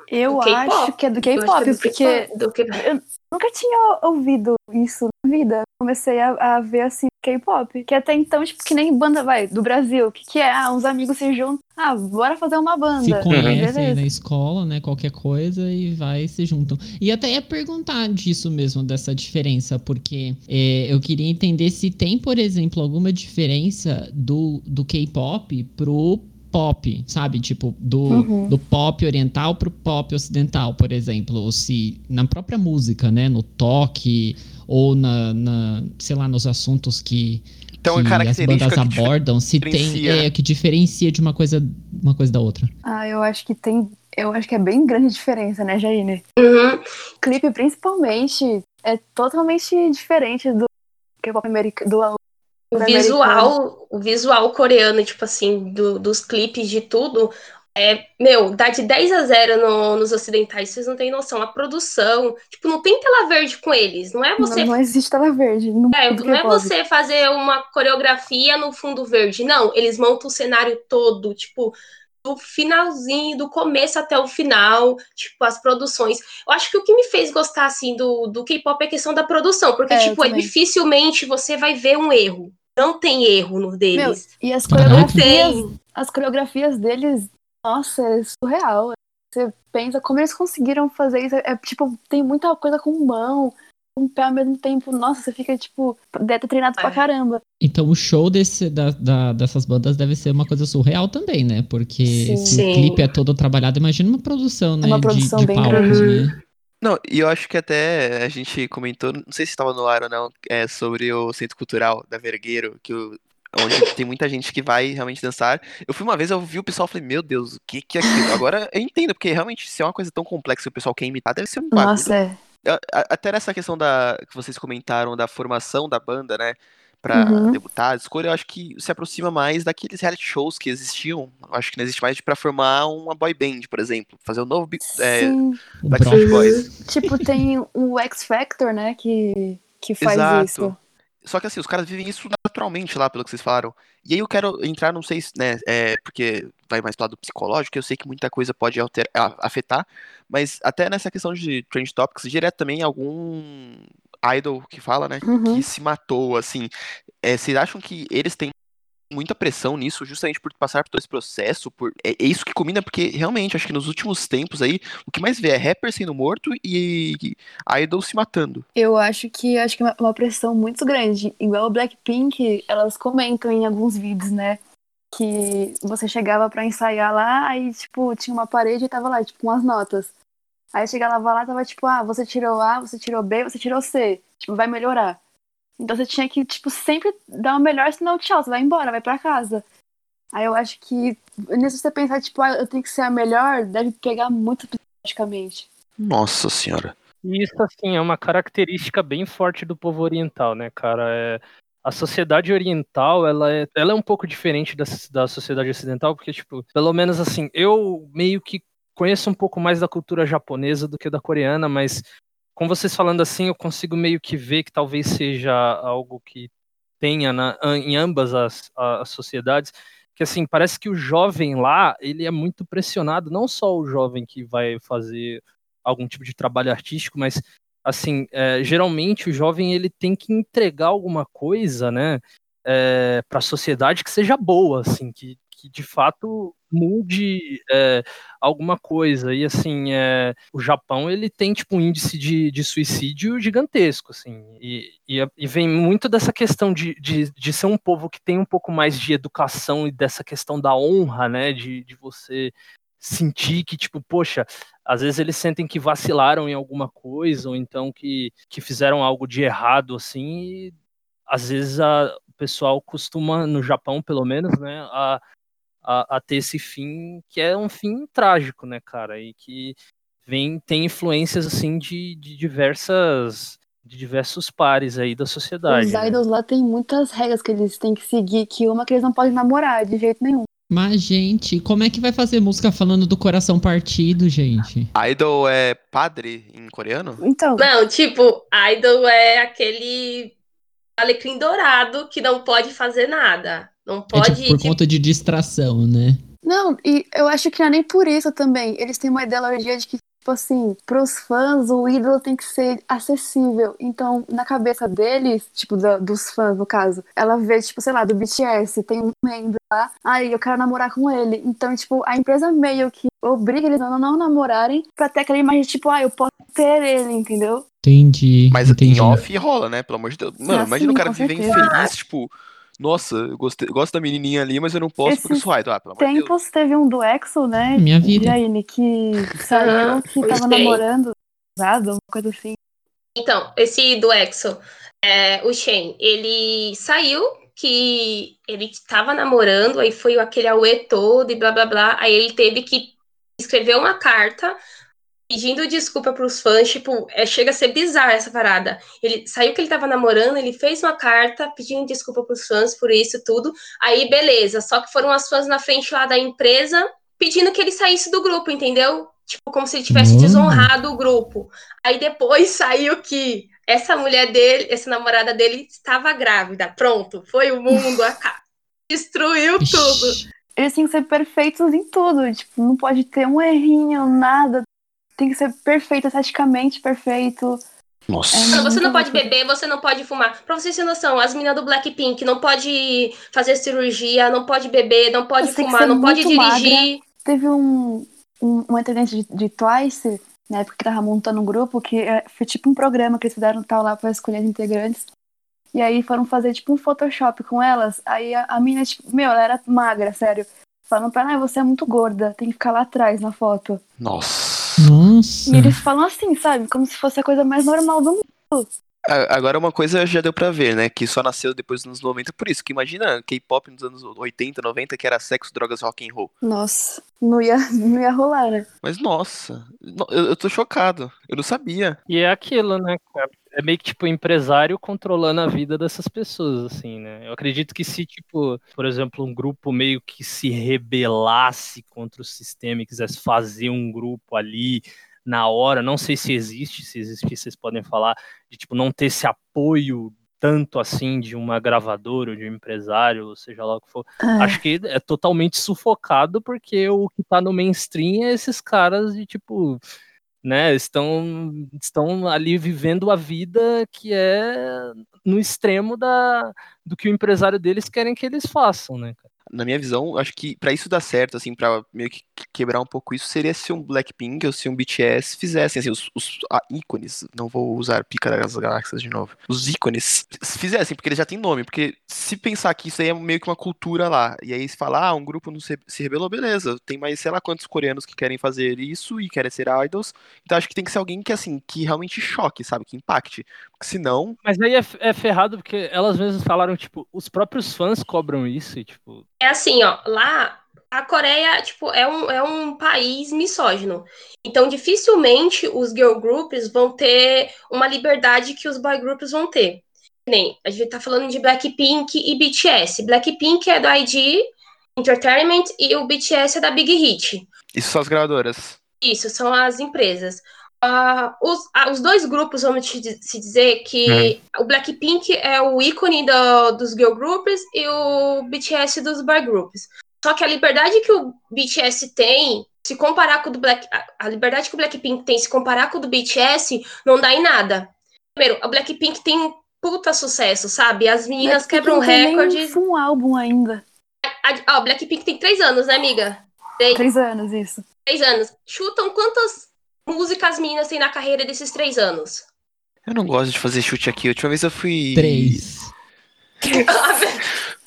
Eu acho que é do Eu K-pop, é porque do K-pop. nunca tinha ouvido isso na vida. Comecei a, a ver assim K-pop. Que até então, tipo, que nem banda vai do Brasil. Que, que é? Ah, uns amigos se juntam. Ah, bora fazer uma Se banda. conhecem aí Beleza. na escola, né? Qualquer coisa e vai se juntam. E até ia perguntar disso mesmo, dessa diferença, porque é, eu queria entender se tem, por exemplo, alguma diferença do, do K-pop pro pop, sabe? Tipo, do, Uhum. do pop oriental pro pop ocidental, por exemplo. Ou se na própria música, né? No toque, ou na, na sei lá, nos assuntos que, Então, que as bandas abordam, se tem é, que diferencia de uma coisa, uma coisa da outra. Ah, eu acho que tem. Eu acho que é bem grande diferença, né, Jaine? Uhum. O clipe, principalmente, é totalmente diferente do K-pop americano. Do, O visual, o visual coreano, tipo assim, do- dos clipes de tudo, é, meu, dá de 10 a 0 no- nos ocidentais, vocês não têm noção. A produção, tipo, não tem tela verde com eles. Não é você Não, não existe tela verde. É, não é K-pop. você fazer uma coreografia no fundo verde, não. Eles montam o cenário todo, tipo, do finalzinho, do começo até o final, tipo, as produções. Eu acho que o que me fez gostar, assim, do, do K-pop é a questão da produção, porque, É, tipo, é dificilmente você vai ver um erro. Não tem erro no Meu, deles. e as não coreografias, tem. as coreografias deles, nossa, é surreal. Você pensa como eles conseguiram fazer isso. É tipo, tem muita coisa com mão, com pé ao mesmo tempo. Nossa, você fica, tipo, deve ter treinado pra É. caramba. Então o show desse, da, da- dessas bandas deve ser uma coisa surreal também, né? Porque Sim. se Sim. o clipe é todo trabalhado, imagina uma produção, né? uma de- produção de, bem palcos, grande. né? Não, e eu acho que até a gente comentou, não sei se estava no ar ou não, é, sobre o Centro Cultural da Vergueiro, que o- onde tem muita gente que vai realmente dançar. Eu fui uma vez, eu vi o pessoal e falei, meu Deus, o que que é aquilo? Agora eu entendo, porque realmente se é uma coisa tão complexa que o pessoal quer imitar, deve ser um bagulho Nossa, é. até nessa questão da que vocês comentaram da formação da banda, né? pra Uhum. debutar, a escolha, eu acho que se aproxima mais daqueles reality shows que existiam. Eu acho que não existe mais pra formar uma boy band, por exemplo. Fazer um novo é, Backstreet. Boys. Tipo, tem o X Factor, né? Que, que faz Exato. isso. Só que assim, os caras vivem isso naturalmente lá, pelo que vocês falaram. E aí eu quero entrar, não sei se, né, é, porque vai mais pro lado psicológico, eu sei que muita coisa pode alter- afetar, mas até nessa questão de Trend Topics, direto também algum idol que fala, né, Uhum. que se matou, assim. É, vocês acham que eles têm muita pressão nisso, justamente por passar por todo esse processo? Por... É, é isso que combina, porque realmente, acho que nos últimos tempos aí, o que mais vê é rapper sendo morto e idol se matando. Eu acho que acho que é uma- uma pressão muito grande. Igual o Blackpink, elas comentam em alguns vídeos, né? Que você chegava pra ensaiar lá, aí, tipo, tinha uma parede e tava lá, tipo, com as notas. Aí chegava lá, tava tipo, ah, você tirou A, você tirou B, você tirou C. Tipo, vai melhorar. Então você tinha que, tipo, sempre dar o melhor, senão tchau, você vai embora, vai pra casa. Aí eu acho que nisso você pensar, tipo, ah, eu tenho que ser a melhor, deve pegar muito psicologicamente. Nossa senhora. E isso, assim, é uma característica bem forte do povo oriental, né, cara? É, a sociedade oriental, ela é, ela é um pouco diferente da, da sociedade ocidental, porque, tipo, pelo menos, assim, eu meio que conheço um pouco mais da cultura japonesa do que da coreana, mas com vocês falando assim, eu consigo meio que ver que talvez seja algo que tenha na, em ambas as, as sociedades, que assim, parece que o jovem lá, ele é muito pressionado, não só o jovem que vai fazer algum tipo de trabalho artístico, mas assim, é, geralmente o jovem ele tem que entregar alguma coisa, né, é, para a sociedade que seja boa, assim, que, que de fato mude é, alguma coisa. E assim, é, o Japão ele tem tipo um índice de, de suicídio gigantesco, assim, e, e, e vem muito dessa questão de, de, de, ser um povo que tem um pouco mais de educação e dessa questão da honra, né, de, de você sentir que, tipo, poxa, às vezes eles sentem que vacilaram em alguma coisa, ou então que, que fizeram algo de errado, assim, e às vezes a, o pessoal costuma, no Japão pelo menos, né, a, a, a, ter esse fim que é um fim trágico, né, cara, e que vem, tem influências, assim, de, de diversas de diversos pares aí da sociedade. Os né? idols lá tem muitas regras que eles têm que seguir, que uma que eles não podem namorar de jeito nenhum. Mas, gente, como é que vai fazer música falando do coração partido, gente? Idol é padre em coreano? Então. Não, tipo, idol é aquele alecrim dourado que não pode fazer nada. Não pode. É tipo, por tipo, conta de distração, né? Não, e eu acho que não é nem por isso também. Eles têm uma ideologia de que, tipo assim, pros fãs, o ídolo tem que ser acessível. Então, na cabeça deles, tipo, da- dos fãs, no caso, ela vê, tipo, sei lá, do BTS, tem um membro lá, aí eu quero namorar com ele. Então, tipo, a empresa meio que obriga eles a não namorarem pra ter aquela imagem, tipo, ah, eu posso ter ele, entendeu? Entendi. Mas entendi. em off rola, né? Pelo amor de Deus. Mano, Ah, imagina o cara viver infeliz, tipo, nossa, eu gostei- gosto da menininha ali, mas eu não posso porque eu Esses sou. Ah, pelo amor de Deus. Tempos teve um do Exo, né? Minha vida. Que saiu que tava Gostei. namorando, usado, uma coisa assim. Então, esse do Exo, é, o Shen, ele saiu que ele estava namorando, aí foi aquele auê todo e blá blá blá. Aí ele teve que escrever uma carta pedindo desculpa pros fãs, tipo, é, chega a ser bizarro essa parada. Ele saiu que ele tava namorando, ele fez uma carta pedindo desculpa pros fãs por isso tudo. Aí, beleza, só que foram as fãs na frente lá da empresa pedindo que ele saísse do grupo, entendeu? Tipo, como se ele tivesse Hum. desonrado o grupo. Aí depois saiu que essa mulher dele, essa namorada dele, estava grávida. Pronto, foi o mundo, aca- destruiu tudo. Eles têm que ser perfeitos em tudo. Tipo, não pode ter um errinho, nada. Tem que ser perfeito, esteticamente perfeito. Nossa. É, você não pode beber, você não pode fumar. Pra vocês terem noção, as meninas do Blackpink não pode fazer cirurgia, não pode beber, não pode Você fumar, não pode dirigir. Teve um, um, um integrante de, de Twice, na época que tava montando um grupo, que é, foi tipo um programa que eles fizeram tal lá pra escolher as integrantes. E aí foram fazer tipo um Photoshop com elas. Aí a, a mina, tipo, meu, ela era magra, sério. Falando pra ela, ah, você é muito gorda, tem que ficar lá atrás na foto. Nossa. Nossa. E eles falam assim, sabe? Como se fosse a coisa mais normal do mundo. Agora uma coisa já deu pra ver, né? Que só nasceu depois dos anos 90. Por isso, que imagina K-pop nos anos 80, 90, que era sexo, drogas, rock and roll. Nossa, não ia, não ia rolar, né? Mas nossa, no- eu, eu tô chocado. Eu não sabia. E é aquilo, né, cara? É meio que, tipo, empresário controlando a vida dessas pessoas, assim, né? Eu acredito que se, tipo, por exemplo, um grupo meio que se rebelasse contra o sistema e quisesse fazer um grupo ali na hora, não sei se existe, se existir, vocês podem falar, de, tipo, não ter esse apoio tanto assim de uma gravadora ou de um empresário, ou seja lá o que for. É. Acho que é totalmente sufocado porque o que tá no mainstream é esses caras de, tipo, né, estão, estão ali vivendo a vida que é no extremo da, do que o empresário deles querem que eles façam, né, cara? Na minha visão, acho que pra isso dar certo, assim, pra meio que quebrar um pouco isso, seria se um Blackpink ou se um BTS fizessem, assim, os, os ah, ícones, não vou usar Pica das Galáxias de novo, os ícones fizessem, porque eles já têm nome, porque se pensar que isso aí é meio que uma cultura lá, e aí se falar, ah, um grupo não se, se rebelou, beleza, tem mais sei lá quantos coreanos que querem fazer isso e querem ser idols, então acho que tem que ser alguém que, assim, que realmente choque, sabe, que impacte, porque senão, Mas aí é, é ferrado porque elas mesmas falaram, tipo, os próprios fãs cobram isso e, tipo, É assim, ó, lá a Coreia, tipo, é um, é um país misógino. Então, dificilmente os girl groups vão ter uma liberdade que os boy groups vão ter. Nem, a gente tá falando de Blackpink e BTS. Blackpink é do ID Entertainment e o BTS é da Big Hit. isso são as gravadoras. Isso, são as empresas. Ah, os, ah, os dois grupos, vamos se dizer que o Blackpink é o ícone do- dos girl groups e o BTS dos boy groups. Só que a liberdade que o BTS tem, se comparar com o do Black, a- a liberdade que o Blackpink tem se comparar com o do BTS, não dá em nada. Primeiro, a Blackpink tem um puta sucesso, sabe? As meninas Blackpink quebram recordes. um álbum ainda. A, a Blackpink tem três anos, né, amiga? Três, Três anos, isso. três anos. Chutam quantas músicas as meninas têm na carreira desses três anos? Eu não gosto de fazer chute aqui, a última vez eu fui... Três.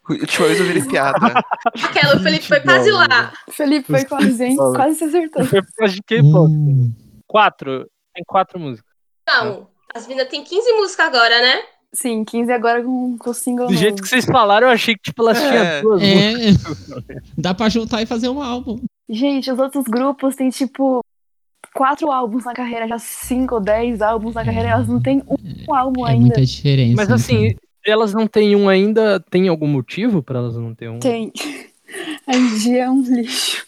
A última vez eu virei piada. Aquela, o Felipe foi quase lá. Felipe foi quase, hein? Quase se acertou. foi por causa de K-pop. Hum. Quatro, tem quatro músicas. Não, as meninas têm 15 músicas agora, né? Sim, 15 agora com, com o single Do jeito novo. que vocês falaram, eu achei que, tipo, elas É. tinham duas. É, dá pra juntar e fazer um álbum. Gente, os outros grupos têm, tipo, quatro álbuns na carreira, já cinco ou dez álbuns na carreira, elas não têm um álbum É ainda. muita diferença. Mas assim, elas não têm um ainda, tem algum motivo pra elas não terem um? Tem. A IG é um lixo.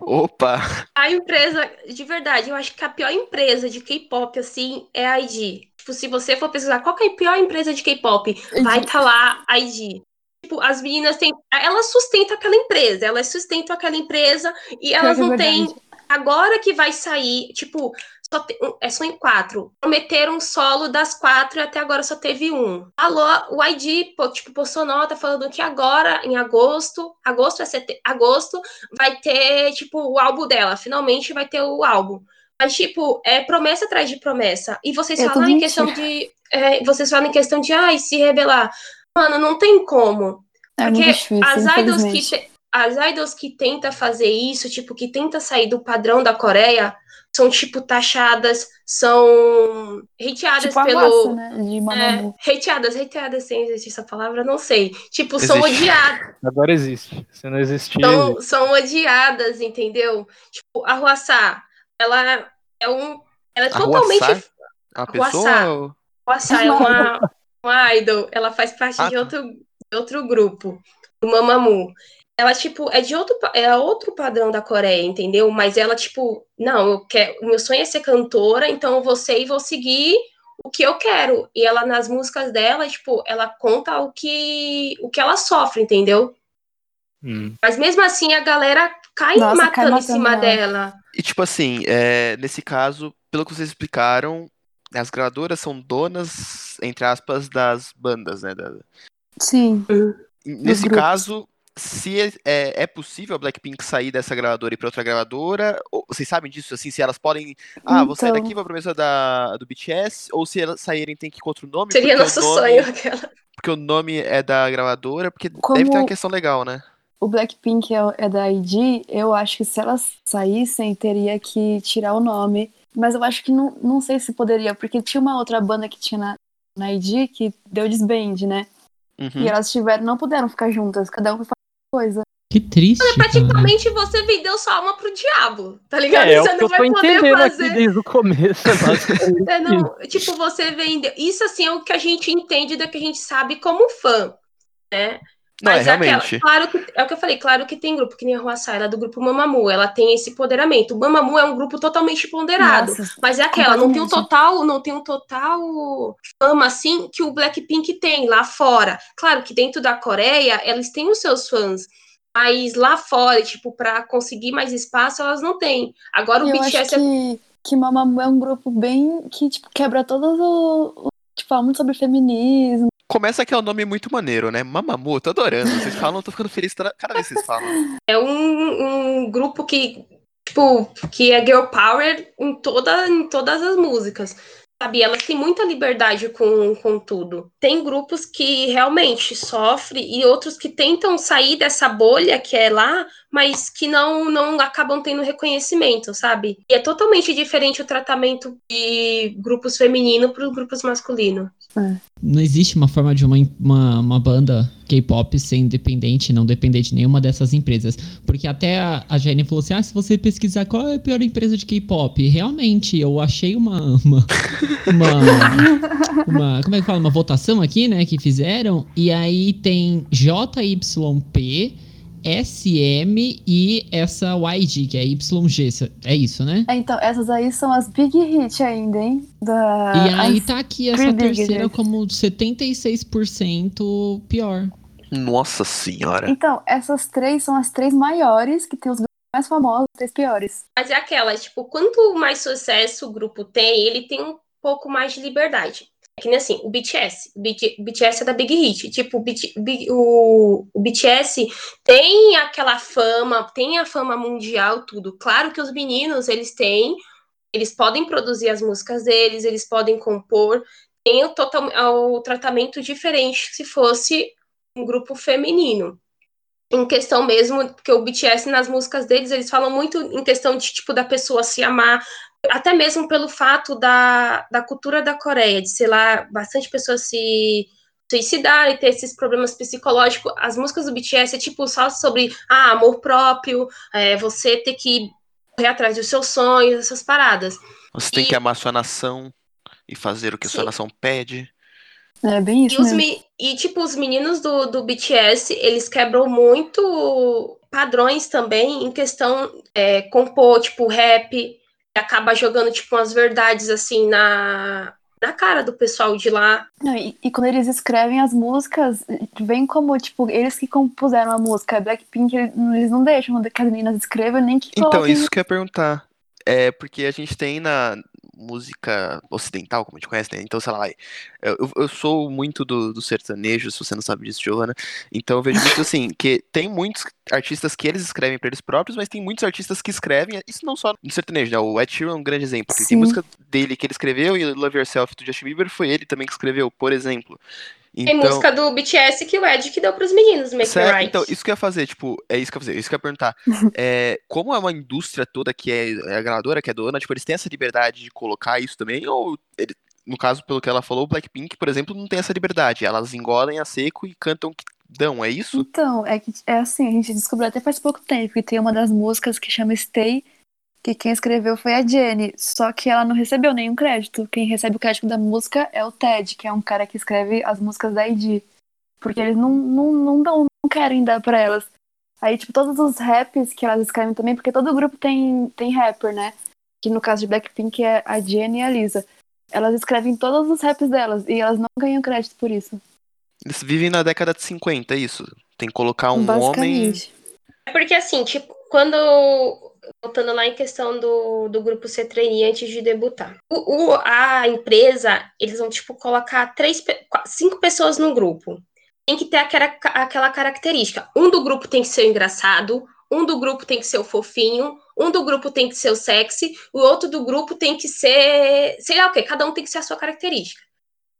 Opa! A empresa, de verdade, eu acho que a pior empresa de K-pop, assim, é a ID. Tipo, se você for pesquisar qual que é a pior empresa de K-pop, vai estar lá a ID. Tipo, as meninas têm. Elas sustentam aquela empresa, elas sustentam aquela empresa e elas é não têm. Agora que vai sair, tipo, só, te- é só em quatro. Prometeram um solo das quatro e até agora só teve um. Alô, o ID, pô, tipo, postou nota falando que agora, em agosto, agosto é sete, agosto, vai ter, tipo, o álbum dela. Finalmente vai ter o álbum. Mas, tipo, é promessa atrás de promessa. E vocês É falam em questão de. é, vocês falam em questão de, ai, se revelar. Mano, não tem como. É Porque as idols que te- as idols que tenta fazer isso, tipo, que tenta sair do padrão da Coreia, são, tipo, taxadas, são hateadas Tipo a pelo. raça, né? De É, hateadas, hateadas, sem existir essa palavra, não sei. Tipo, são Existe. odiadas, Agora existe. Se não existir, são, existe. são odiadas, entendeu? Tipo, a Hwasa, ela é um. Ela é A totalmente. Hwasa? É uma pessoa? Hwasa é uma, uma idol, ela faz parte Ah, de tá. outro, de outro grupo, do Mamamoo. Ela, tipo, é de outro, é outro padrão da Coreia, entendeu? Mas ela, tipo, não, eu quero, o meu sonho é ser cantora, então eu vou ser e vou seguir o que eu quero. E ela, nas músicas dela, tipo, ela conta o que, o que ela sofre, entendeu? Hum. Mas mesmo assim, a galera cai Nossa, matando cai em cima ela. dela. E tipo assim, é, nesse caso, pelo que vocês explicaram, as gravadoras são donas, entre aspas, das bandas, né? da- Sim. Nesse grupos. caso, se é, é, é possível a Blackpink sair dessa gravadora e ir pra outra gravadora, ou- vocês sabem disso, assim, se elas podem. Ah, vou sair Então. daqui, vou pra mesa da, do BTS, ou se elas saírem tem que ir com outro nome, Seria nosso o nome, sonho aquela. porque o nome é da gravadora, porque Como- deve ter uma questão legal, né? O Blackpink é, é da ID, eu acho que se elas saíssem, teria que tirar o nome. Mas eu acho que não, não sei se poderia, porque tinha uma outra banda que tinha na na ID que deu desband, né? Uhum. E elas tiveram, não puderam ficar juntas, cada um foi coisa. Que triste. cara. Praticamente você vendeu sua alma pro diabo, tá ligado? É, é o você não eu vai poder entendendo fazer. aqui desde o começo. é basicamente É, não, tipo, você vendeu. Isso assim é o que a gente entende do que a gente sabe como fã, né? Não, é Mas aquela- realmente. claro que é o que eu falei, claro que tem grupo, que nem a Ruaçá, ela é do grupo Mamamoo, ela tem esse empoderamento. O Mamamoo é um grupo totalmente ponderado. Nossa, Mas é aquela, não tem um total, não tem um total fama assim que o Blackpink tem lá fora. Claro que dentro da Coreia, eles têm os seus fãs. Mas lá fora, tipo, pra conseguir mais espaço, elas não têm. Agora o eu BTS acho é que, que Mamamoo é um grupo bem que tipo, quebra todos o, o- Tipo, fala muito sobre feminismo. Começa que é um nome muito maneiro, né? Mamamoo, tô adorando. Vocês falam, tô ficando feliz toda- cada vez que vocês falam. É um, um grupo que, tipo, que é girl power em, toda, em todas as músicas. Sabe, elas têm muita liberdade com, com tudo. Tem grupos que realmente sofrem e outros que tentam sair dessa bolha que é lá, mas que não, não acabam tendo reconhecimento, sabe? E é totalmente diferente o tratamento de grupos femininos para os grupos masculinos. Não existe uma forma de uma, uma, uma banda K-pop ser independente, não depender de nenhuma dessas empresas. Porque até a, a Jenny falou assim: ah, se você pesquisar qual é a pior empresa de K-pop, realmente eu achei uma. Uma, uma, uma- Como é que fala? Uma votação aqui, né? Que fizeram. E aí tem JYP. SM e essa YG, que é YG, é isso, né? É, então, essas aí são as big hit ainda, hein? Da, E aí as- tá aqui essa terceira Hits. como 76% pior. Nossa senhora. Então, essas três são as três maiores, que tem os grupos mais famosos, os três piores. Mas é aquela, tipo, quanto mais sucesso o grupo tem, ele tem um pouco mais de liberdade. É que nem assim, o BTS. O BT o BTS é da Big Hit. Tipo, o, o- o BTS tem aquela fama, tem a fama mundial, tudo. Claro que os meninos, eles têm, eles podem produzir as músicas deles, eles podem compor, tem o, total, o tratamento diferente se fosse um grupo feminino em questão mesmo, porque o BTS nas músicas deles, eles falam muito em questão de tipo da pessoa se amar, até mesmo pelo fato da, da cultura da Coreia, de sei lá, bastante pessoas se suicidar e ter esses problemas psicológicos. As músicas do BTS é tipo só sobre ah, amor próprio, é, você ter que correr atrás dos seus sonhos, essas paradas. Você tem E- que amar sua nação e fazer o que sua Sim. nação pede. É bem E, isso os mesmo. me- e, tipo, os meninos do, do BTS, eles quebram muito padrões também em questão é, compor, tipo, rap, acaba jogando, tipo, umas verdades, assim, na, na cara do pessoal de lá. Não, e, e quando eles escrevem as músicas, vem como, tipo, eles que compuseram a música. Blackpink, eles não deixam que as meninas escrevam, nem que Então, coloquem... isso que eu ia perguntar. É porque a gente tem na música ocidental, como a gente conhece, né? Então, sei lá, eu, eu sou muito do, do sertanejo, se você não sabe disso, Giovana. Então eu vejo muito assim, que tem muitos artistas que eles escrevem pra eles próprios, mas tem muitos artistas que escrevem, isso não só no sertanejo, né? O Ed Sheeran é um grande exemplo. porque Tem música dele que ele escreveu e Love Yourself do Justin Bieber foi ele também que escreveu, por exemplo. Tem Então, música do BTS que o Ed que deu pros meninos, Make It Certo, Right. então, isso que eu ia fazer, tipo, é isso que eu ia fazer, isso que eu ia perguntar. É, como é uma indústria toda que é, é a gravadora, que é dona, tipo, eles têm essa liberdade de colocar isso também, ou, ele- no caso, pelo que ela falou, o Blackpink, por exemplo, não tem essa liberdade, elas engolem a seco e cantam que dão, é isso? Então, é que é assim, a gente descobriu até faz pouco tempo que tem uma das músicas que chama Stay, que quem escreveu foi a Jenny, só que ela não recebeu nenhum crédito. Quem recebe o crédito da música é o Ted, que é um cara que escreve as músicas da ID. Porque eles não, não, não, dão, não querem dar pra elas. Aí, tipo, todos os raps que elas escrevem também, porque todo grupo tem, tem rapper, né? Que no caso de Blackpink é a Jenny e a Lisa. Elas escrevem todos os raps delas e elas não ganham crédito por isso. Eles vivem na década de 50, é isso? Tem que colocar um homem... É porque, assim, tipo, quando. Voltando lá em questão do, do grupo ser trainee antes de debutar. O, o- a empresa, eles vão, tipo, colocar três, cinco pessoas no grupo. Tem que ter aquela, aquela característica. Um do grupo tem que ser o engraçado, um do grupo tem que ser o fofinho, um do grupo tem que ser o sexy, o outro do grupo tem que ser. Sei lá o quê, cada um tem que ser a sua característica.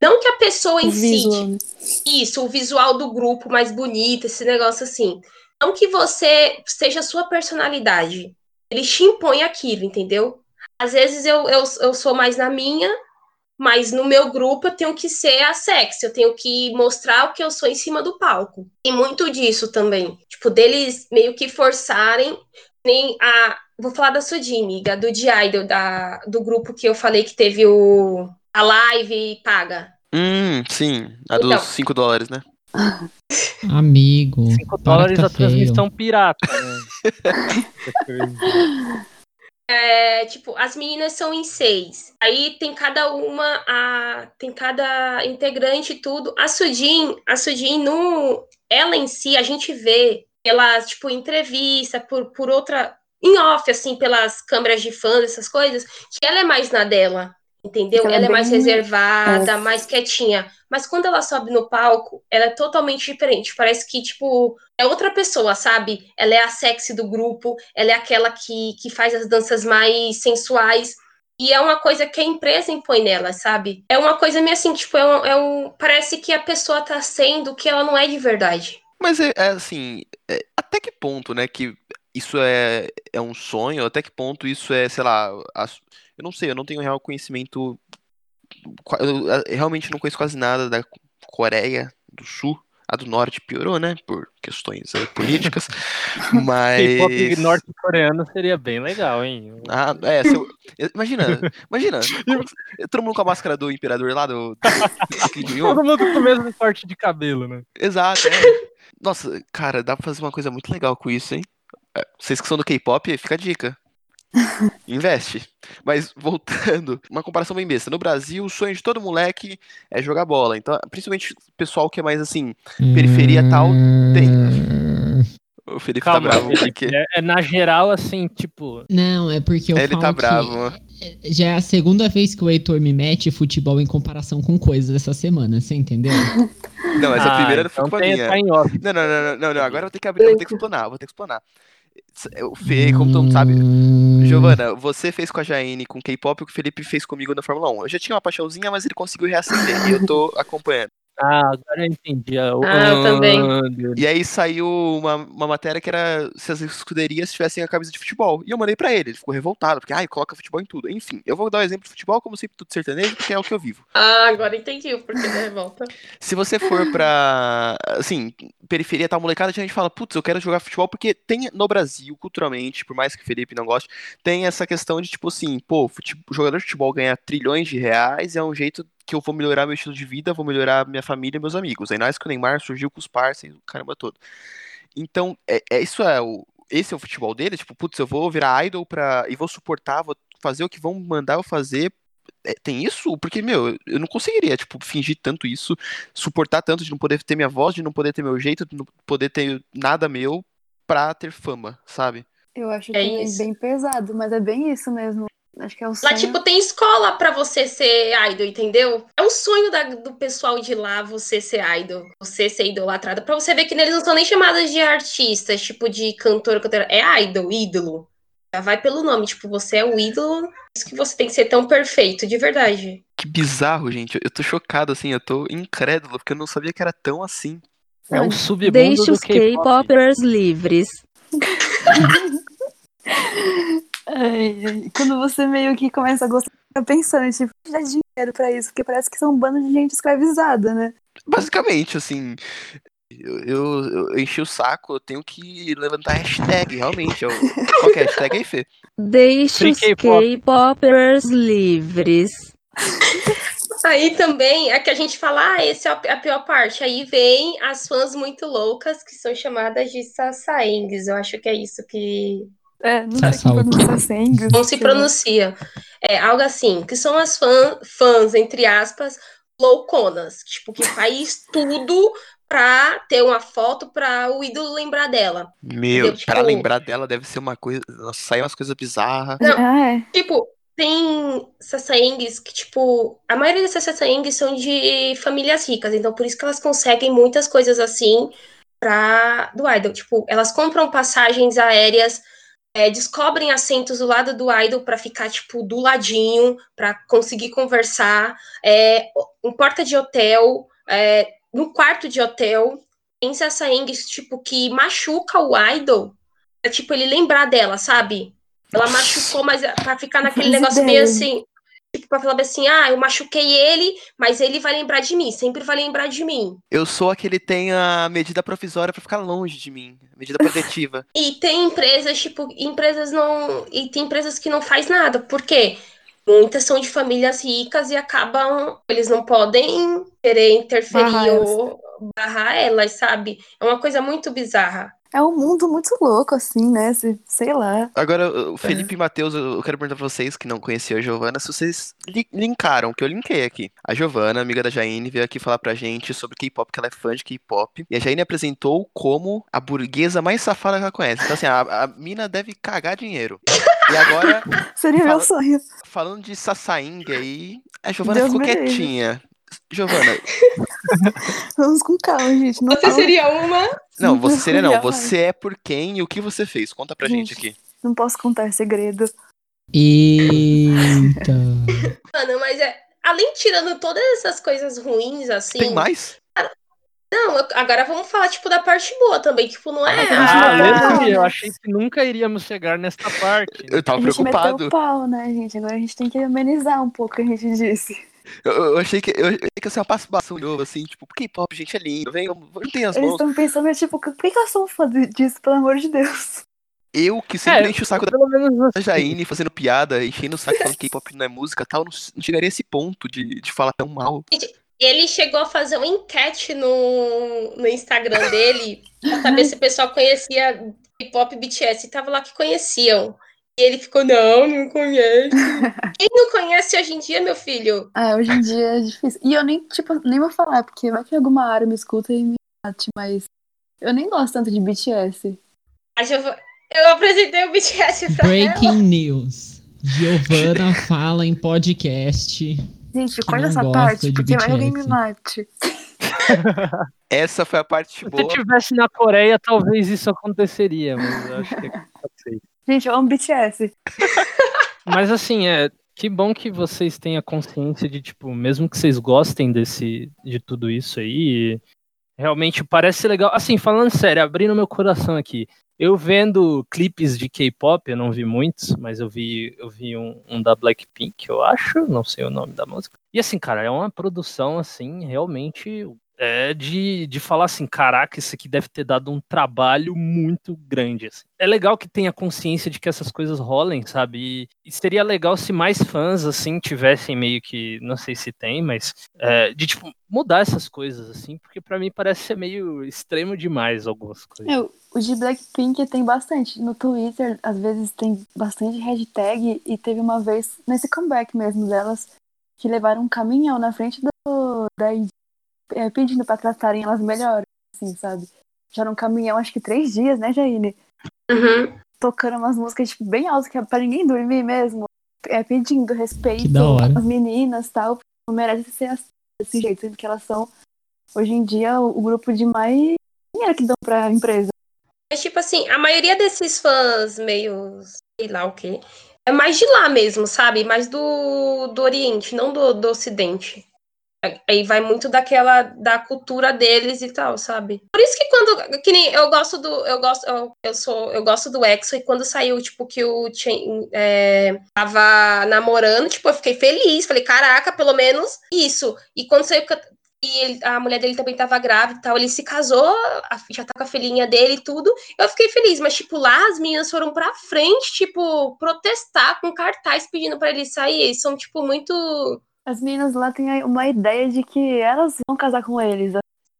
Não que a pessoa em? Isso, o visual do grupo mais bonito, esse negócio assim. Não que você seja a sua personalidade. Eles te impõem aquilo, entendeu? Às vezes eu, eu, eu sou mais na minha, mas no meu grupo eu tenho que ser a sexy, eu tenho que mostrar o que eu sou em cima do palco. Tem muito disso também. Tipo, deles meio que forçarem, nem a. Vou falar da Sudi, amiga, do de Idol, da, do grupo que eu falei que teve o, a live paga. Hum, sim. A dos Então. 5 dólares, né? Amigo. 5 para dólares tá a feio. transmissão pirata, né? É, tipo, as meninas são em seis. Aí tem cada uma, a, tem cada integrante e tudo. A Sudin, a Sudin, no, ela em si, a gente vê pela, tipo, entrevista, por, por outra, em off, assim, pelas câmeras de fãs, essas coisas, que ela é mais na dela, entendeu? Ela Ela, é é mais bem- reservada, mais quietinha. Mas quando ela sobe no palco, ela é totalmente diferente. Parece que, tipo, é outra pessoa, sabe? Ela é a sexy do grupo, ela é aquela que, que faz as danças mais sensuais. E é uma coisa que a empresa impõe nela, sabe? É uma coisa meio assim, tipo, é um, é um- parece que a pessoa tá sendo o que ela não é de verdade. Mas é, é assim, é, até que ponto, né, que isso é, é um sonho, até que ponto isso é, sei lá, as- eu não sei, eu não tenho real conhecimento, eu, realmente não conheço quase nada da Coreia do Sul, a do Norte piorou, né, por questões aí, políticas, K-pop mas... norte-coreano seria bem legal, hein? Ah, é, eu- imagina, imagina, todo mundo com a máscara do Imperador lá do, do. Todo mundo com o mesmo corte de cabelo, né? Exato, é. Nossa, cara, dá pra fazer uma coisa muito legal com isso, hein? É, Vocês que são do K-pop, fica a dica. Investe. Mas voltando, uma comparação bem besta. No Brasil, o sonho de todo moleque é jogar bola. Então, principalmente o pessoal que é mais assim, periferia tal, tem. o Felipe Calma, tá bravo Felipe, porque é, é na geral, assim, tipo. Não, é porque eu ele falo tá bravo. já é a segunda vez que o Heitor me mete futebol em comparação com coisas essa semana, você entendeu? Não, mas a ah, primeira então foi culpa minha. tá. Não, não, não, não, não, não, agora eu vou ter que abrir, eu vou ter que explanar, vou ter que explanar. O Fê, como todo mundo sabe, Hum, Giovana, você fez com a Jaine com K-pop o que o Felipe fez comigo na Fórmula 1. Eu já tinha uma paixãozinha, mas ele conseguiu reacender e eu tô acompanhando. Ah, agora eu entendi. Ah, Ah, eu também. E aí saiu uma, uma matéria que era se as escuderias tivessem a camisa de futebol. E eu mandei pra ele, ele ficou revoltado, porque, ai, coloca futebol em tudo. Enfim, eu vou dar o exemplo de futebol, como sempre, tudo sertanejo, porque é o que eu vivo. Ah, agora entendi o porquê da revolta. Se você for pra, assim, periferia tal molecada, a gente fala, putz, eu quero jogar futebol porque tem no Brasil, culturalmente, por mais que o Felipe não goste, tem essa questão de tipo assim, pô, fute- jogador de futebol ganha trilhões de reais e é um jeito que eu vou melhorar meu estilo de vida, vou melhorar minha família e meus amigos. Ainda mais que o Neymar surgiu com os parceiros, o caramba todo. Então, é, é- isso é o. Esse é o futebol dele, tipo, putz, eu vou virar idol pra. e vou suportar, vou fazer o que vão mandar eu fazer. É, tem isso? Porque, meu, eu- não conseguiria, tipo, fingir tanto isso, suportar tanto de não poder ter minha voz, de não poder ter meu jeito, de não poder ter nada meu pra ter fama, sabe? Eu acho É também isso. bem pesado, mas é bem isso mesmo. Acho que é o Lá, sonho. tipo, tem escola pra você ser idol, entendeu? É um sonho da- do pessoal de lá você ser idol, você ser idolatrada. Pra você ver que eles não são nem chamadas de artistas, tipo de cantora, cantora. É idol, ídolo. Já vai pelo nome, tipo, você é o ídolo, por isso que você tem que ser tão perfeito, de verdade. Que bizarro, gente. Eu, tô chocado, assim, eu tô incrédulo, porque eu não sabia que era tão assim. É o submundo Deixe do os K-popers livres. Ai, ai. Quando você meio que começa a gostar, fica pensando, tipo, dá dinheiro pra isso, porque parece que são um bando de gente escravizada, né? Basicamente, assim. Eu, eu, eu enchi o saco, eu tenho que levantar hashtag, realmente. Eu, qual que é a hashtag aí, Fê? Deixe Free os K-pop. K-popers livres. Aí também é que a gente fala, ah, essa é a pior parte. Aí vem as fãs muito loucas, que são chamadas de sassaengues. Eu acho que é isso que É, não sei como pronunciar sangue. não se pronuncia. É algo assim, que são as fã, fãs, entre aspas, louconas, tipo, que faz tudo pra ter uma foto pra o ídolo lembrar dela. Meu, Entendeu? pra Tipo- lembrar dela deve ser uma coisa. Nossa, sai umas coisas bizarras. Não. Ah, é. Tipo, tem sassaengues que, tipo, a maioria dessas sassaengues são de famílias ricas, então por isso que elas conseguem muitas coisas assim pra, do idol. Tipo, elas compram passagens aéreas, é, descobrem assentos do lado do idol pra ficar, tipo, do ladinho, pra conseguir conversar, é, em porta de hotel, é, no quarto de hotel. Tem sassaengues, tipo, que machuca o idol, pra, tipo, ele lembrar dela, sabe? Ela machucou, mas é pra ficar naquele Faz negócio meio ideia. assim. Tipo, pra falar assim, ah, eu machuquei ele, mas ele vai lembrar de mim, sempre vai lembrar de mim. Eu sou a que tem a medida provisória pra ficar longe de mim. Medida protetiva. E tem empresas, tipo, empresas não. E tem empresas que não faz nada. Por quê? Muitas são de famílias ricas e acabam. Eles não podem querer interferir elas. ou barrar elas, sabe? É uma coisa muito bizarra. É um mundo muito louco, assim, né? Se- Sei lá. Agora, o Felipe e Matheus, eu quero perguntar pra vocês que não conheciam a Giovana, se vocês li- linkaram, que eu linkei aqui. A Giovana, amiga da Jaine, veio aqui falar pra gente sobre K-pop, que ela é fã de K-pop. E a Jaine apresentou como a burguesa mais safada que ela conhece. Então, assim, a, a mina deve cagar dinheiro. E agora, Seria meu sonho. falando de Sassaing aí, a Giovana Deus ficou quietinha. Giovana, Vamos com calma, gente. Não Você fala- seria uma. não, você seria não, você é por quem e o que você fez? Conta pra gente Gente. aqui. Não posso contar segredo. Eita. Mano, mas é. Além de tirando todas essas coisas ruins, assim. Tem mais? Não, eu- agora vamos falar, tipo, da parte boa também. Tipo, não é. Ah, Ah, meteu eu achei que nunca iríamos chegar nesta parte. Eu tava a gente meteu preocupado. o pau, né, gente? Agora a gente tem que amenizar um pouco o que a gente disse. Eu, eu achei que eu achei que ia ser uma participação de novo, assim, tipo, K-pop, gente, é lindo, vem, juntem as Eles mãos. estão pensando, tipo, por que que eu sou um fã disso, pelo amor de Deus? Eu que sempre É, encho o saco da menos assim. Jaine fazendo piada, enchendo o saco falando que K-pop não é música tal, não, não chegaria a esse ponto de, de falar tão mal. Ele chegou a fazer uma enquete no, no Instagram dele pra saber se o pessoal conhecia K-pop e BTS. E tava lá que conheciam. E ele ficou, não, não conheço. Quem não conhece hoje em dia, meu filho? Ah, hoje em dia é difícil. E eu nem, tipo, nem vou falar, porque vai que alguma área me escuta e me bate, mas eu nem gosto tanto de BTS. A Giova- Eu apresentei o BTS pra ela. Breaking news. Giovana fala em podcast. Gente, corta essa parte, porque vai alguém me mate. Essa foi a parte Se boa. eu estivesse na Coreia, talvez isso aconteceria, mas eu acho que ser. Gente, eu amo BTS. Mas assim, é que bom que vocês tenham consciência de, tipo, mesmo que vocês gostem desse, de tudo isso aí, realmente parece legal. Assim, falando sério, abrindo meu coração aqui. Eu vendo clipes de K-pop, eu não vi muitos, mas eu vi, eu vi um, um da Blackpink, eu acho, não sei o nome da música. E assim, cara, é uma produção, assim, realmente é de, de falar assim, caraca, isso aqui deve ter dado um trabalho muito grande. assim. É legal que tenha consciência de que essas coisas rolem, sabe? E, seria legal se mais fãs, assim, tivessem meio que, não sei se tem, mas é, de, tipo, mudar essas coisas, assim, porque pra mim parece ser meio extremo demais algumas coisas. Eu, o de Blackpink tem bastante. No Twitter, às vezes tem bastante hashtag e teve uma vez, nesse comeback mesmo delas, que levaram um caminhão na frente do, da é, pedindo pra tratarem elas melhor, assim, sabe? Já era um caminhão, acho que três dias, né, Jaine? Uhum. Tocando umas músicas, tipo, bem altas, que é pra ninguém dormir mesmo. É, pedindo respeito às meninas e tal. Não merece ser assim, desse jeito, sendo que elas são, hoje em dia, o, o grupo de mais dinheiro que dão pra empresa. Mas, tipo assim, a maioria desses fãs meio, sei lá o quê, é mais de lá mesmo, sabe? Mais do, do Oriente, não do, do Ocidente. Aí vai muito daquela, da cultura deles e tal, sabe? Por isso que quando, que nem eu gosto do, eu gosto, eu, eu sou, eu gosto do EXO e quando saiu, tipo, que o Chen é, tava namorando, tipo, eu fiquei feliz, falei, caraca, pelo menos isso. E quando saiu, e ele- a mulher dele também tava grávida e tal, ele se casou, já tá com a filhinha dele e tudo, eu fiquei feliz, mas, tipo, lá as meninas foram pra frente, tipo, protestar com cartaz pedindo pra ele sair. Eles são, tipo, muito. As meninas lá têm uma ideia de que elas vão casar com eles.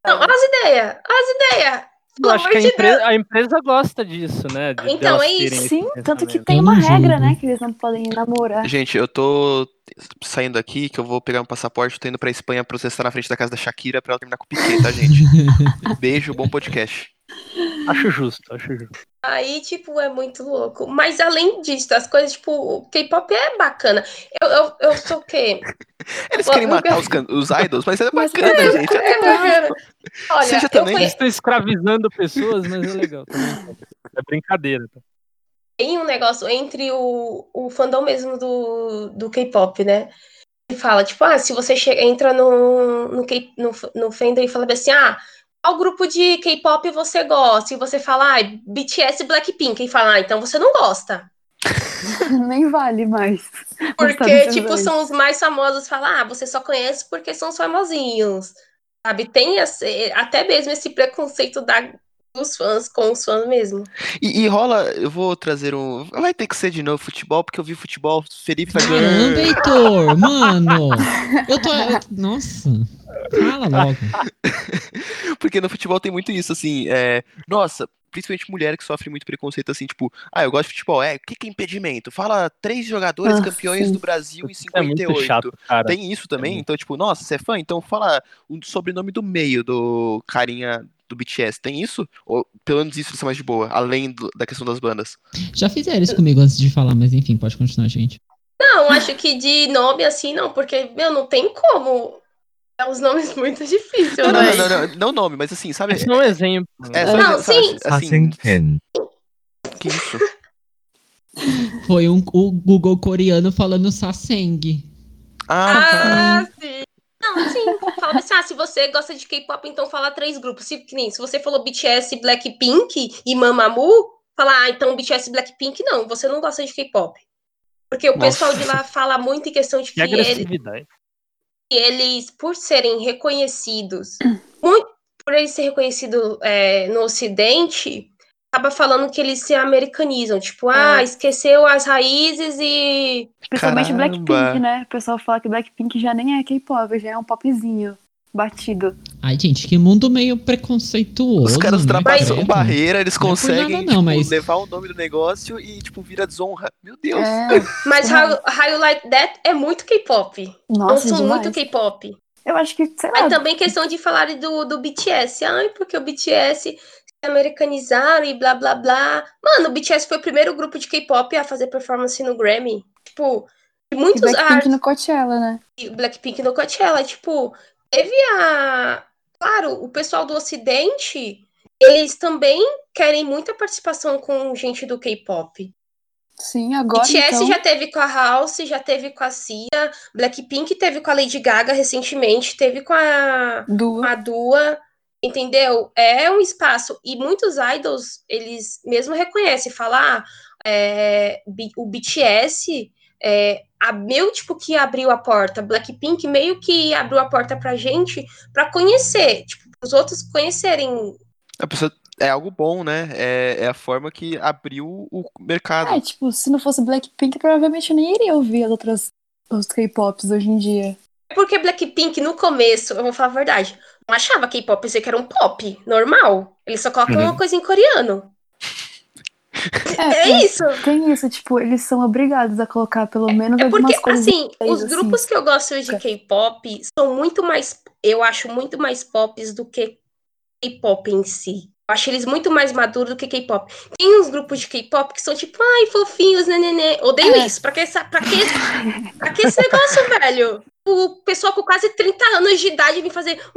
Não, as ideias, as ideias. Pelo acho que a, de empresa, a empresa gosta disso, né? de- Então, é isso. Sim, tanto que tem uma regra, né? Que eles não podem namorar. Gente, eu tô saindo aqui, que eu vou pegar um passaporte, tô indo pra Espanha processar na frente da casa da Shakira pra ela terminar com o Piquet, tá, gente? Beijo, bom podcast. Acho justo, acho justo. Aí, tipo, é muito louco. Mas além disso, as coisas, tipo, o K-pop é bacana. Eu, eu, eu sou o quê? Eles querem matar os, can- os idols, mas é Mas- bacana, gente. É bacana. Olha, Seja também. Eles estão escravizando pessoas, mas é legal. também. É brincadeira. tá? tem um negócio entre o, o fandom mesmo do, do K-pop, né? Ele fala, tipo, ah, se você chega, entra no, no, K, no, no fandom e fala assim, ah, qual grupo de K-pop você gosta? E você fala, ah, BTS Blackpink. E fala, ah, então você não gosta. Nem vale mais. Porque, tipo, são os mais famosos. Falar, ah, você só conhece porque são os famosinhos. Sabe? Tem esse- até mesmo esse preconceito da, dos fãs com os fãs mesmo. E, e rola, eu vou trazer um. Vai ter que ser de novo futebol, porque eu vi futebol. Felipe vai Caramba, Heitor, mano. Eu tô. eu- Nossa. Fala logo. Porque no futebol tem muito isso, assim, é, nossa, principalmente mulher que sofre muito preconceito, assim, tipo, ah, eu gosto de futebol, é, o que que é impedimento? Fala três jogadores Ah, campeões sim. do Brasil em É muito 58. chato, cara. Tem isso também? muito. Então, tipo, nossa, você é fã? Então fala o sobrenome do meio do carinha do BTS. Tem isso? Ou pelo menos isso é mais de boa, além do, da questão das bandas? Já fizeram isso comigo antes de falar, mas enfim, pode continuar, gente. Não, acho que de nome assim não, porque, meu, não tem como. É uns nomes muito difíceis, não, mas... não, não, não, não, nome, mas assim, sabe? Isso é um exemplo. É, não, sim. Assim... Que isso? Foi um, o Google coreano falando Saseng. Ah, tá. ah tá. sim. Sim. Fala assim, ah, se você gosta de K-pop, então fala três grupos. Se, nem, se você falou BTS, Blackpink e Mamamoo, fala, ah, então BTS e Blackpink, não, você não gosta de K-pop. Porque o Nossa. pessoal de lá fala muito em questão de Que que ele- agressividade. que eles, por serem reconhecidos, muito, por eles serem reconhecidos é, no Ocidente, acaba falando que eles se americanizam. Tipo, ah, É. esqueceu as raízes e. Principalmente Caramba. Blackpink, né? O pessoal fala que Blackpink já nem é K-pop, já é um popzinho batido. Ai, gente, que mundo meio preconceituoso. Os caras né, ultrapassam barreira, eles Não é conseguem nada não, tipo, mas- levar o nome do negócio e, tipo, vira desonra. Meu Deus. É, Mas. How, How You Like That é muito K-pop. nossa, Não são demais. muito K-pop. Eu acho que, sei lá, Aí também questão de falar do, do BTS. Ai, porque o BTS americanizaram e blá blá blá. Mano, o BTS foi o primeiro grupo de K-pop a fazer performance no Grammy. Tipo, e e muitos Blackpink artistas. no Coachella, né? Blackpink no Coachella. Tipo, teve a. Claro, o pessoal do Ocidente, eles também querem muita participação com gente do K-pop. Sim, agora BTS então... já teve com a House, já teve com a Cia, Blackpink teve com a Lady Gaga recentemente, teve com a, com Duo. a Dua, entendeu? É um espaço. E muitos idols, eles mesmo reconhecem, falar é, B- o BTS é, a, meio tipo que abriu a porta, Blackpink meio que abriu a porta pra gente pra conhecer, tipo, os outros conhecerem. A pessoa é algo bom, né? É, é a forma que abriu o mercado. É, tipo, se não fosse Blackpink, provavelmente eu nem iria ouvir as outras os K-pops hoje em dia. Porque Blackpink, no começo, eu vou falar a verdade, achava K-pop, pensei que era um pop normal. Eles só colocam uma coisa em coreano. É isso. Tem isso, tipo, eles são obrigados a colocar pelo menos É algumas porque, coisas. assim, os assim. grupos que eu gosto de K-pop são muito mais, eu acho muito mais pops do que K-pop em si. Eu acho eles muito mais maduros do que K-pop. Tem uns grupos de K-pop que são tipo, ai, fofinhos, nenenê. Odeio É. isso. Pra que, essa, pra, que, pra que esse negócio, velho? O pessoal com quase 30 anos de idade vem fazer.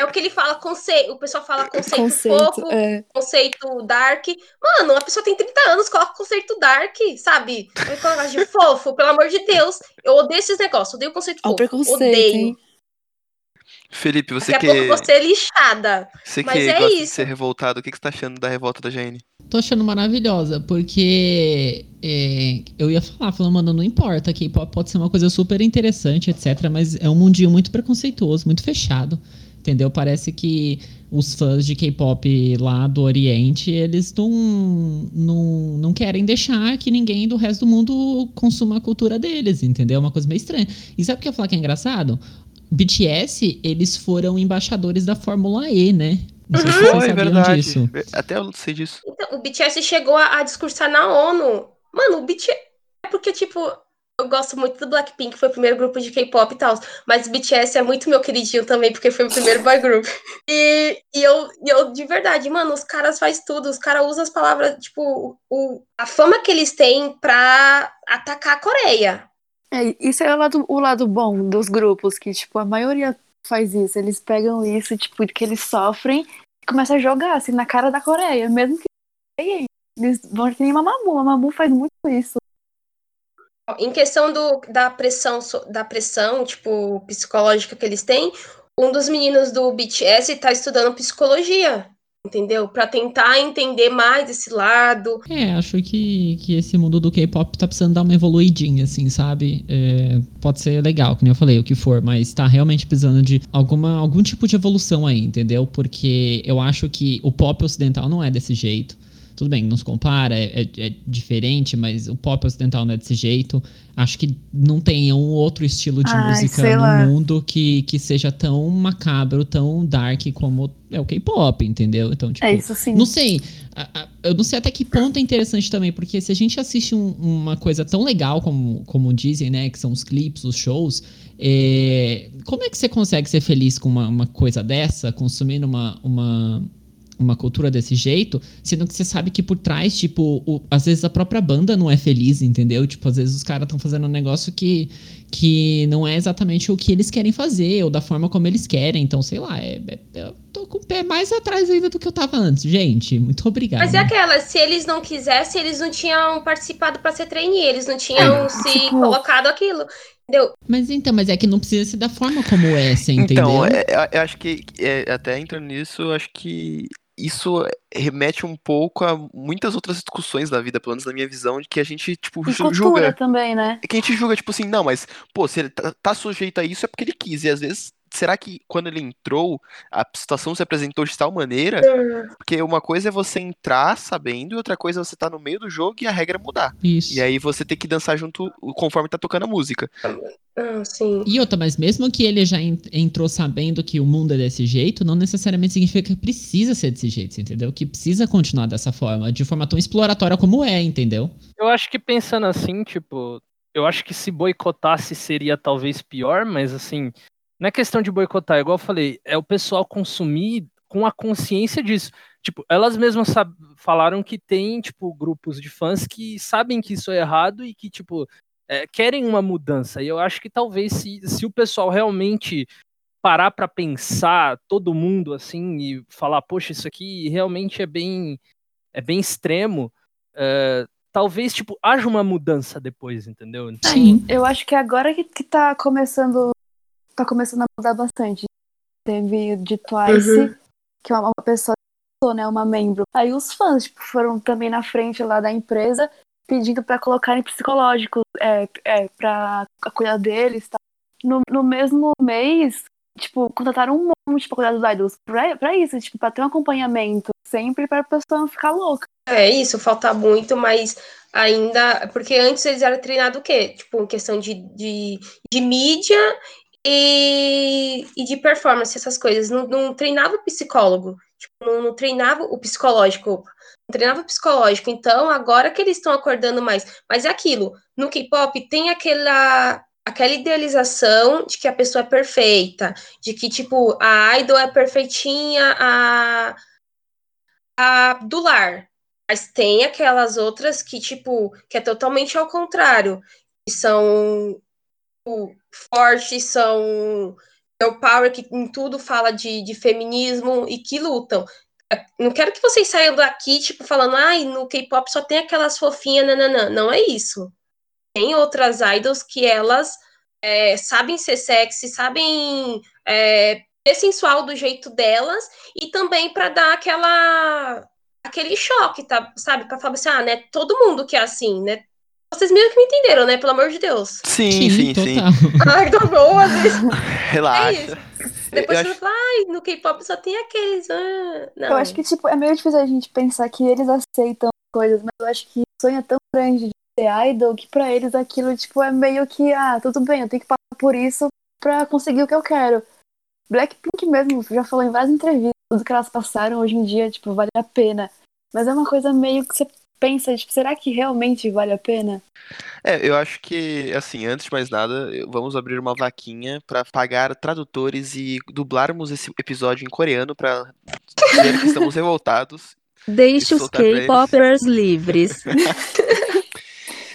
É o que ele fala, conceito. O pessoal fala conceito, Conceito, fofo, é. conceito dark. Mano, a pessoa tem 30 anos, coloca conceito dark, sabe? Vai colocar de fofo, pelo amor de Deus. Eu odeio esses negócios, odeio conceito o fofo. preconceito, odeio. hein? Felipe, você Daqui que, a pouco você é lixada. você mas que é gosta de isso. ser revoltado, o que, que você tá achando da revolta da GN? Tô achando maravilhosa, porque é, eu ia falar, falando, mano, não importa, K-pop pode ser uma coisa super interessante, etc, mas é um mundinho muito preconceituoso, muito fechado, entendeu? Parece que os fãs de K-pop lá do Oriente, eles não, não, não querem deixar que ninguém do resto do mundo consuma a cultura deles, entendeu? É uma coisa meio estranha. E sabe o que eu ia falar que é engraçado? BTS, eles foram embaixadores da Fórmula E, né? Não sei se vocês Foi, sabiam verdade. disso. Até eu não sei disso. Então, o BTS chegou a, a discursar na ONU. Mano, o BTS. É porque, tipo, eu gosto muito do Blackpink, foi o primeiro grupo de K-pop e tal. Mas o BTS é muito meu queridinho também, porque foi o primeiro boy group. E, e, eu, e eu, de verdade, mano, os caras faz tudo. Os caras usam as palavras, tipo, o, a fama que eles têm pra atacar a Coreia. É, isso é o lado, o lado bom dos grupos, que, tipo, a maioria faz isso. Eles pegam isso, tipo, que eles sofrem e começam a jogar, assim, na cara da Coreia. Mesmo que eles vão que nem Mamamoo. Mamamoo faz muito isso. Em questão do, da pressão, da pressão, tipo, psicológica que eles têm, um dos meninos do BTS tá estudando psicologia. Entendeu? Pra tentar entender mais esse lado. É, acho que, que esse mundo do K-pop tá precisando dar uma evoluidinha, assim, sabe? É, pode ser legal, como eu falei, o que for, mas tá realmente precisando de alguma, algum tipo de evolução aí, entendeu? Porque eu acho que o pop ocidental não é desse jeito. Tudo bem, não se compara, é, é- é diferente, mas o pop ocidental não é desse jeito. Acho que não tem um outro estilo de Ai, música no lá. mundo que, que seja tão macabro, tão dark como é o K-pop, entendeu? Então, tipo, É isso sim. não sei. Eu não sei até que ponto é interessante também, porque se a gente assiste um- uma coisa tão legal como, como dizem, né? Que são os clipes, os shows. é, como é que você consegue ser feliz com uma, uma coisa dessa, consumindo uma, uma, uma cultura desse jeito, sendo que você sabe que por trás, tipo, o- às vezes a própria banda não é feliz, entendeu? Tipo, às vezes os caras estão fazendo um negócio que, que não é exatamente o que eles querem fazer, ou da forma como eles querem. Então, sei lá, é, é- eu tô com o pé mais atrás ainda do que eu tava antes. Gente, muito obrigado. Mas é aquela, se eles não quisessem, eles não tinham participado pra ser trainee, eles não tinham se tipo- colocado aquilo. Entendeu? Mas então, mas é que não precisa ser da forma como é, você entendeu? Então, é- é- eu acho que, é, até entrando nisso, eu acho que isso remete um pouco a muitas outras discussões da vida, pelo menos na minha visão, de que a gente, tipo, E julga. também, né? É que a gente julga, tipo assim, não, mas, pô, se ele tá, tá sujeito a isso é porque ele quis. E às vezes, será que quando ele entrou, a situação se apresentou de tal maneira? Porque uma coisa é você entrar sabendo, e outra coisa é você tá no meio do jogo e a regra mudar. Isso. E aí você tem que dançar junto conforme tá tocando a música. Ah, sim. E outra, mas mesmo que ele já en- entrou sabendo que o mundo é desse jeito, não necessariamente significa que precisa ser desse jeito, você entendeu? Que precisa continuar dessa forma, de forma tão exploratória como é, entendeu? Eu acho que pensando assim, tipo, eu acho que se boicotasse seria talvez pior, mas assim, não é questão de boicotar, igual eu falei, é o pessoal consumir com a consciência disso. Tipo, elas mesmas falaram que tem, tipo, grupos de fãs que sabem que isso é errado e que, tipo, é, querem uma mudança. E eu acho que talvez se, se o pessoal realmente parar pra pensar, todo mundo, assim, e falar, poxa, isso aqui realmente é bem, é bem extremo, é, talvez, tipo, haja uma mudança depois, entendeu? Sim. Eu acho que agora que, que tá começando. Tá começando a mudar bastante. Teve de Twice, Uhum. que é uma, uma pessoa, né? Uma membro. Aí os fãs, tipo, foram também na frente lá da empresa pedindo pra colocarem psicológicos é, é, pra cuidar deles. Tá? No, no mesmo mês, tipo, contrataram um monte pra cuidar dos idols. Pra, pra isso, tipo, pra ter um acompanhamento. Sempre pra pessoa não ficar louca. É isso, falta muito, mas ainda. Porque antes eles eram treinados o quê? Tipo, em questão de, de, de mídia e, e de performance, essas coisas. Não, não treinava o psicólogo. Tipo, não, não treinava o psicológico. Não treinava o psicológico. Então, agora que eles estão acordando mais. Mas é aquilo. No K-pop tem aquela. Aquela idealização de que a pessoa é perfeita, de que, tipo, a idol é perfeitinha, a, a do lar. Mas tem aquelas outras que, tipo, que é totalmente ao contrário. Que são fortes, são girl power, que em tudo fala de, de feminismo e que lutam. É, Não quero que vocês saiam daqui, tipo, falando, ai, no K-pop só tem aquelas fofinhas, nananã. Não é isso. Tem outras idols que elas é, sabem ser sexy, sabem é, ser sensual do jeito delas, e também para dar aquela aquele choque, tá, sabe? Pra falar assim, ah, né? Todo mundo que é assim, né? Vocês mesmo que me entenderam, né? Pelo amor de Deus. Sim, sim, sim. total. Ai, tô boa, às vezes. É Relaxa. isso. Eu Depois acho- você fala, ai, no K-pop só tem aqueles. Ah, não. Eu acho que, tipo, é meio difícil a gente pensar que eles aceitam coisas, mas eu acho que o sonho é tão grande de ser idol que pra eles aquilo, tipo, é meio que, ah, tudo bem, eu tenho que passar por isso pra conseguir o que eu quero. Blackpink mesmo já falou em várias entrevistas tudo que elas passaram hoje em dia, tipo, vale a pena. Mas é uma coisa meio que você pensa, tipo, será que realmente vale a pena? É, eu acho que, assim, antes de mais nada, vamos abrir uma vaquinha pra pagar tradutores e dublarmos esse episódio em coreano pra dizer que estamos revoltados. Deixe os. K-popers livres.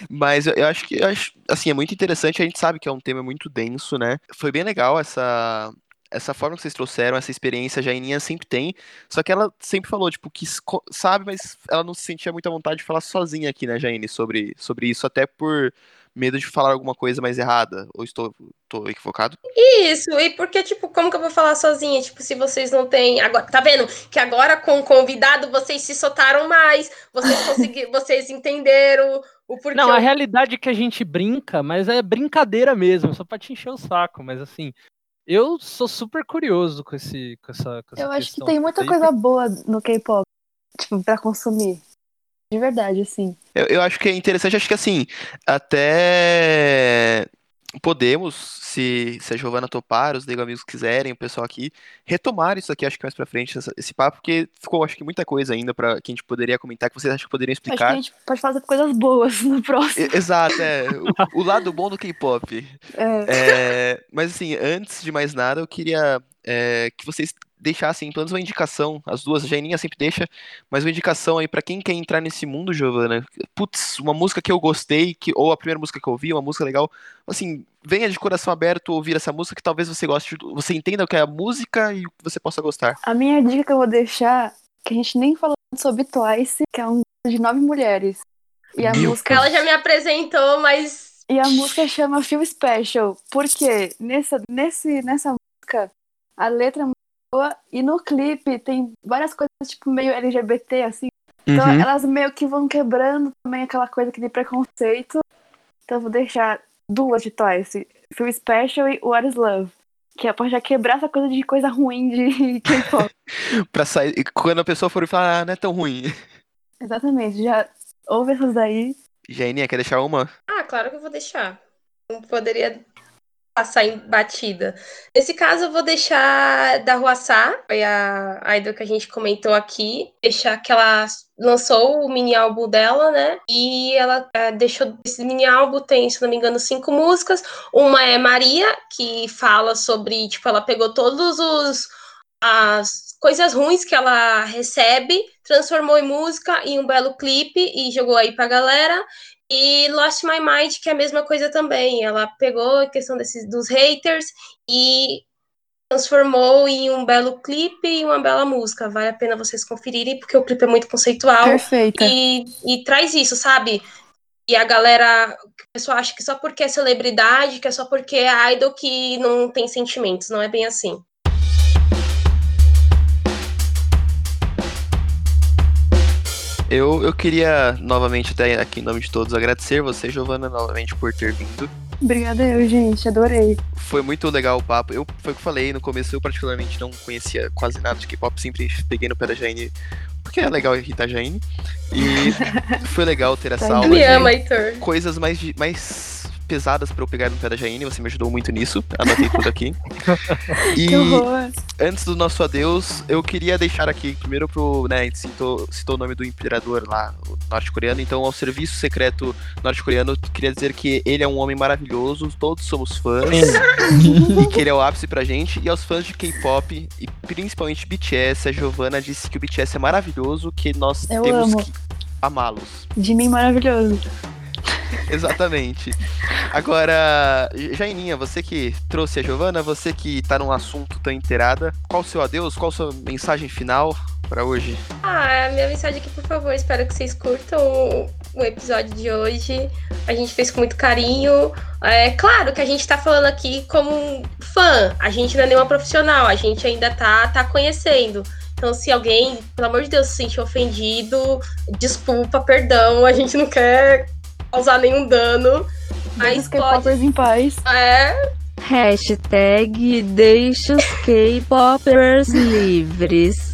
Mas eu, eu acho que, eu acho, assim, é muito interessante, a gente sabe que é um tema muito denso, né? Foi bem legal essa, essa forma que vocês trouxeram, essa experiência, a Jaininha sempre tem, só que ela sempre falou, tipo, que sabe, mas ela não se sentia muito à vontade de falar sozinha aqui, né, Jaine, sobre, sobre isso, até por, medo de falar alguma coisa mais errada? Ou estou, estou equivocado? Isso, e porque, tipo, como que eu vou falar sozinha? Tipo, se vocês não têm. Agora, tá vendo? Que agora com o convidado vocês se soltaram mais, vocês conseguiram, vocês entenderam o porquê. Não, a eu- realidade é que a gente brinca, mas é brincadeira mesmo, só pra te encher o saco. Mas assim, eu sou super curioso com, esse, com essa, com essa Eu acho que tem muita aí, coisa boa no K-pop, tipo, pra consumir. De verdade, assim. Eu, eu acho que é interessante, acho que assim, até podemos, se, se a Giovana topar, os Lego Amigos quiserem, o pessoal aqui, retomar isso aqui, acho que mais pra frente, essa- esse papo, porque ficou, acho que muita coisa ainda para que a gente poderia comentar, que vocês acham que poderiam Acho que a explicar. gente pode fazer coisas boas no próximo. E- Exato, é. O, o lado bom do K-pop. É. É, mas assim, antes de mais nada, eu queria é, que vocês deixassem pelo menos uma indicação, as duas, a Jaininha sempre deixa, mas uma indicação aí pra quem quer entrar nesse mundo, Giovana. Putz, uma música que eu gostei, que, ou a primeira música que eu ouvi, uma música legal. Assim, venha de coração aberto ouvir essa música que talvez você goste, você entenda o que é a música e o que você possa gostar. A minha dica que eu vou deixar, que a gente nem falou sobre Twice, que é um de nove mulheres. E a Meu música Ela já me apresentou, mas. E a música chama Feel Special, porque nessa, nesse, nessa música a letra é muito e no clipe tem várias coisas tipo meio LGBT, assim. Então Uhum. elas meio que vão quebrando também aquela coisa que tem preconceito. Então eu vou deixar duas de Twice, Feel Special e What is Love. Que é pra já quebrar essa coisa de coisa ruim de K-pop. Pra sair, quando a pessoa for falar, ah, não é tão ruim. Exatamente, já ouve essas daí. Jaininha, quer deixar uma? Ah, claro que eu vou deixar. Não poderia passar em batida. Nesse caso, eu vou deixar da Ruaçá, foi a a idol que a gente comentou aqui. Deixar que ela lançou o mini álbum dela, né? E ela eh, deixou esse mini álbum, tem, se não me engano, cinco músicas. Uma é Maria, que fala sobre, tipo, ela pegou todos os as coisas ruins que ela recebe, transformou em música em um belo clipe e jogou aí pra galera. E Lost My Mind, que é a mesma coisa também. Ela pegou a questão desses, dos haters e transformou em um belo clipe e uma bela música. Vale a pena vocês conferirem, porque o clipe é muito conceitual Perfeita. e, e traz isso, sabe? E a galera, o pessoal acha que só porque é celebridade, que é só porque é idol que não tem sentimentos. Não é bem assim. Eu, eu queria, novamente, até aqui em nome de todos, agradecer você, Giovana, novamente por ter vindo. Obrigada eu, gente. Adorei. Foi muito legal o papo. Eu, foi o que eu falei no começo, eu particularmente não conhecia quase nada de K-pop, sempre peguei no pé da Jaine, porque é legal irritar a Jaine. E foi legal ter essa Tá aula Me ama, Heitor. coisas mais, de- mais pesadas pra eu pegar no pé da Jaine, você me ajudou muito nisso, anotei tudo aqui. E Que horror. antes do nosso adeus, eu queria deixar aqui, primeiro pro, né, a gente citou, citou o nome do imperador lá, norte-coreano, então ao serviço secreto norte-coreano, queria dizer que ele é um homem maravilhoso, todos somos fãs, e que ele é o ápice pra gente, e aos fãs de K-pop, e principalmente BTS, a Giovanna disse que o BTS é maravilhoso, que nós Eu temos amo. que amá-los. De mim maravilhoso. Exatamente. Agora, Jaininha, você que trouxe a Giovana, você que tá num assunto tão inteirada, qual o seu adeus, qual a sua mensagem final pra hoje? Ah, a minha mensagem aqui, por favor, espero que vocês curtam o, o episódio de hoje. A gente fez com muito carinho. É claro que a gente tá falando aqui como um fã, a gente não é nenhuma profissional, a gente ainda tá, tá conhecendo. Então, se alguém, pelo amor de Deus, se sentir ofendido, desculpa, perdão, a gente não quer causar nenhum dano. Deixa Mas os pode. K-popers em paz. É, Hashtag deixa os K-popers livres.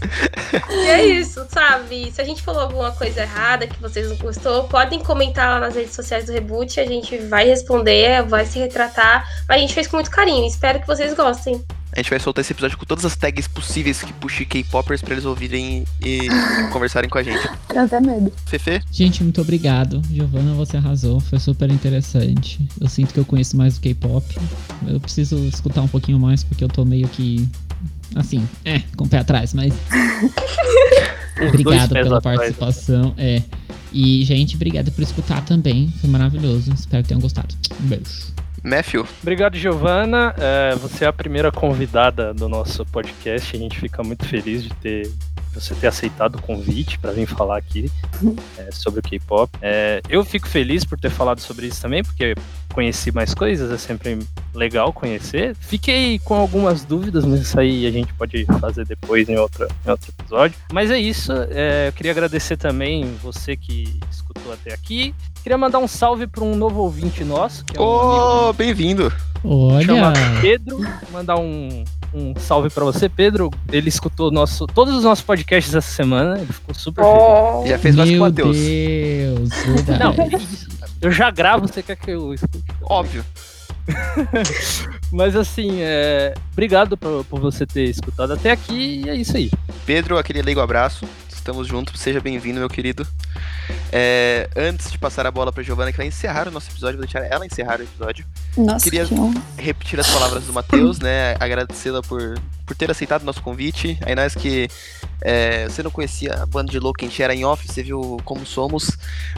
E é isso, sabe? Se a gente falou alguma coisa errada que vocês não gostou, podem comentar lá nas redes sociais do Reboot. A gente vai responder, vai se retratar. Mas a gente fez com muito carinho. Espero que vocês gostem. A gente vai soltar esse episódio com todas as tags possíveis que puxe K-popers pra eles ouvirem e conversarem com a gente. Tenho até medo. Fefe? Gente, muito obrigado. Giovana, você arrasou. Foi super interessante. Eu sinto que eu conheço mais do K-pop. Eu preciso escutar um pouquinho mais, porque eu tô meio que. Assim, é, com o pé atrás, mas. Obrigado pela atrás. participação. É. E, gente, obrigado por escutar também. Foi maravilhoso. Espero que tenham gostado. Um beijo. Matthew? Obrigado, Giovana. É, você é a primeira convidada do nosso podcast. A gente fica muito feliz de ter você ter aceitado o convite para vir falar aqui é, sobre o K-pop. É, eu fico feliz por ter falado sobre isso também, porque conheci mais coisas, é sempre legal conhecer. Fiquei com algumas dúvidas, mas isso aí a gente pode fazer depois em outro, em outro episódio. Mas é isso, é, eu queria agradecer também você que escutou até aqui. Queria mandar um salve para um novo ouvinte nosso, que é um amigo Oh, bem-vindo. Olha, chama Pedro. Mandar um, um salve pra você, Pedro. Ele escutou nosso, todos os nossos podcasts essa semana. Ele ficou super feliz. Oh, Já fez mais que o meu Matheus. Deus, Não, eu já gravo, você quer que eu escute? Óbvio. Mas assim, é... obrigado por, por você ter escutado até aqui e é isso aí. Pedro, aquele leigo abraço. Estamos juntos. Seja bem-vindo, meu querido. É, antes de passar a bola pra Giovana, que vai encerrar o nosso episódio, vou deixar ela encerrar o episódio. Nossa, Queria- que repetir as palavras do Matheus, né? Agradecê-la por, por ter aceitado o nosso convite. Aí nós que é, você não conhecia a banda de louco, a gente era em off, você viu como somos,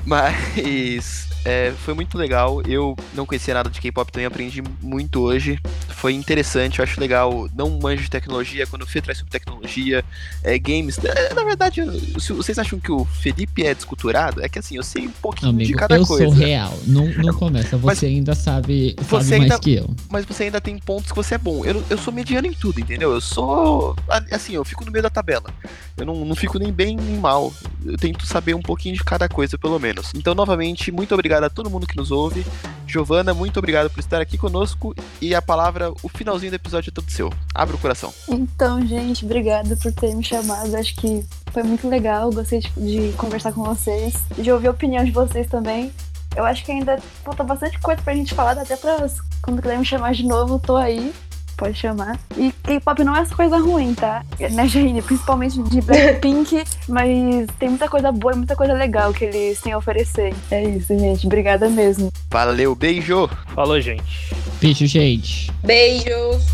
mas é, foi muito legal. Eu não conhecia nada de K-pop, também aprendi muito hoje. Foi interessante, eu acho legal. Não manjo de tecnologia, quando o Fê traz sobre tecnologia, é, games. é, na verdade, eu- se vocês acham que o Felipe é desculturado? É que assim, eu sei um pouquinho de Amigo, cada eu coisa. sou real. Não, não começa. Mas Você ainda sabe, sabe mais ainda- que eu. mas você ainda tem pontos que você é bom. Eu, eu sou mediano em tudo, entendeu? Eu sou. Assim, eu fico no meio da tabela. Eu não, não fico nem bem nem mal. Eu tento saber um pouquinho de cada coisa, pelo menos. Então, novamente, muito obrigado a todo mundo que nos ouve. Giovana, muito obrigado por estar aqui conosco. E a palavra, o finalzinho do episódio é todo seu. Abre o coração. Então, gente, obrigada por ter me chamado. Acho que foi muito legal. Gostei de, de conversar com vocês, de ouvir a opinião de vocês também. Eu acho que ainda falta bastante coisa pra gente falar, até pra quando quiser me chamar de novo, tô aí. Pode chamar. E K-pop não é essa coisa ruim, tá? Né, Jaine? Principalmente de Blackpink, mas tem muita coisa boa e muita coisa legal que eles têm a oferecer. É isso, gente. Obrigada mesmo. Valeu, beijo! Falou, gente. Beijo, gente. beijos.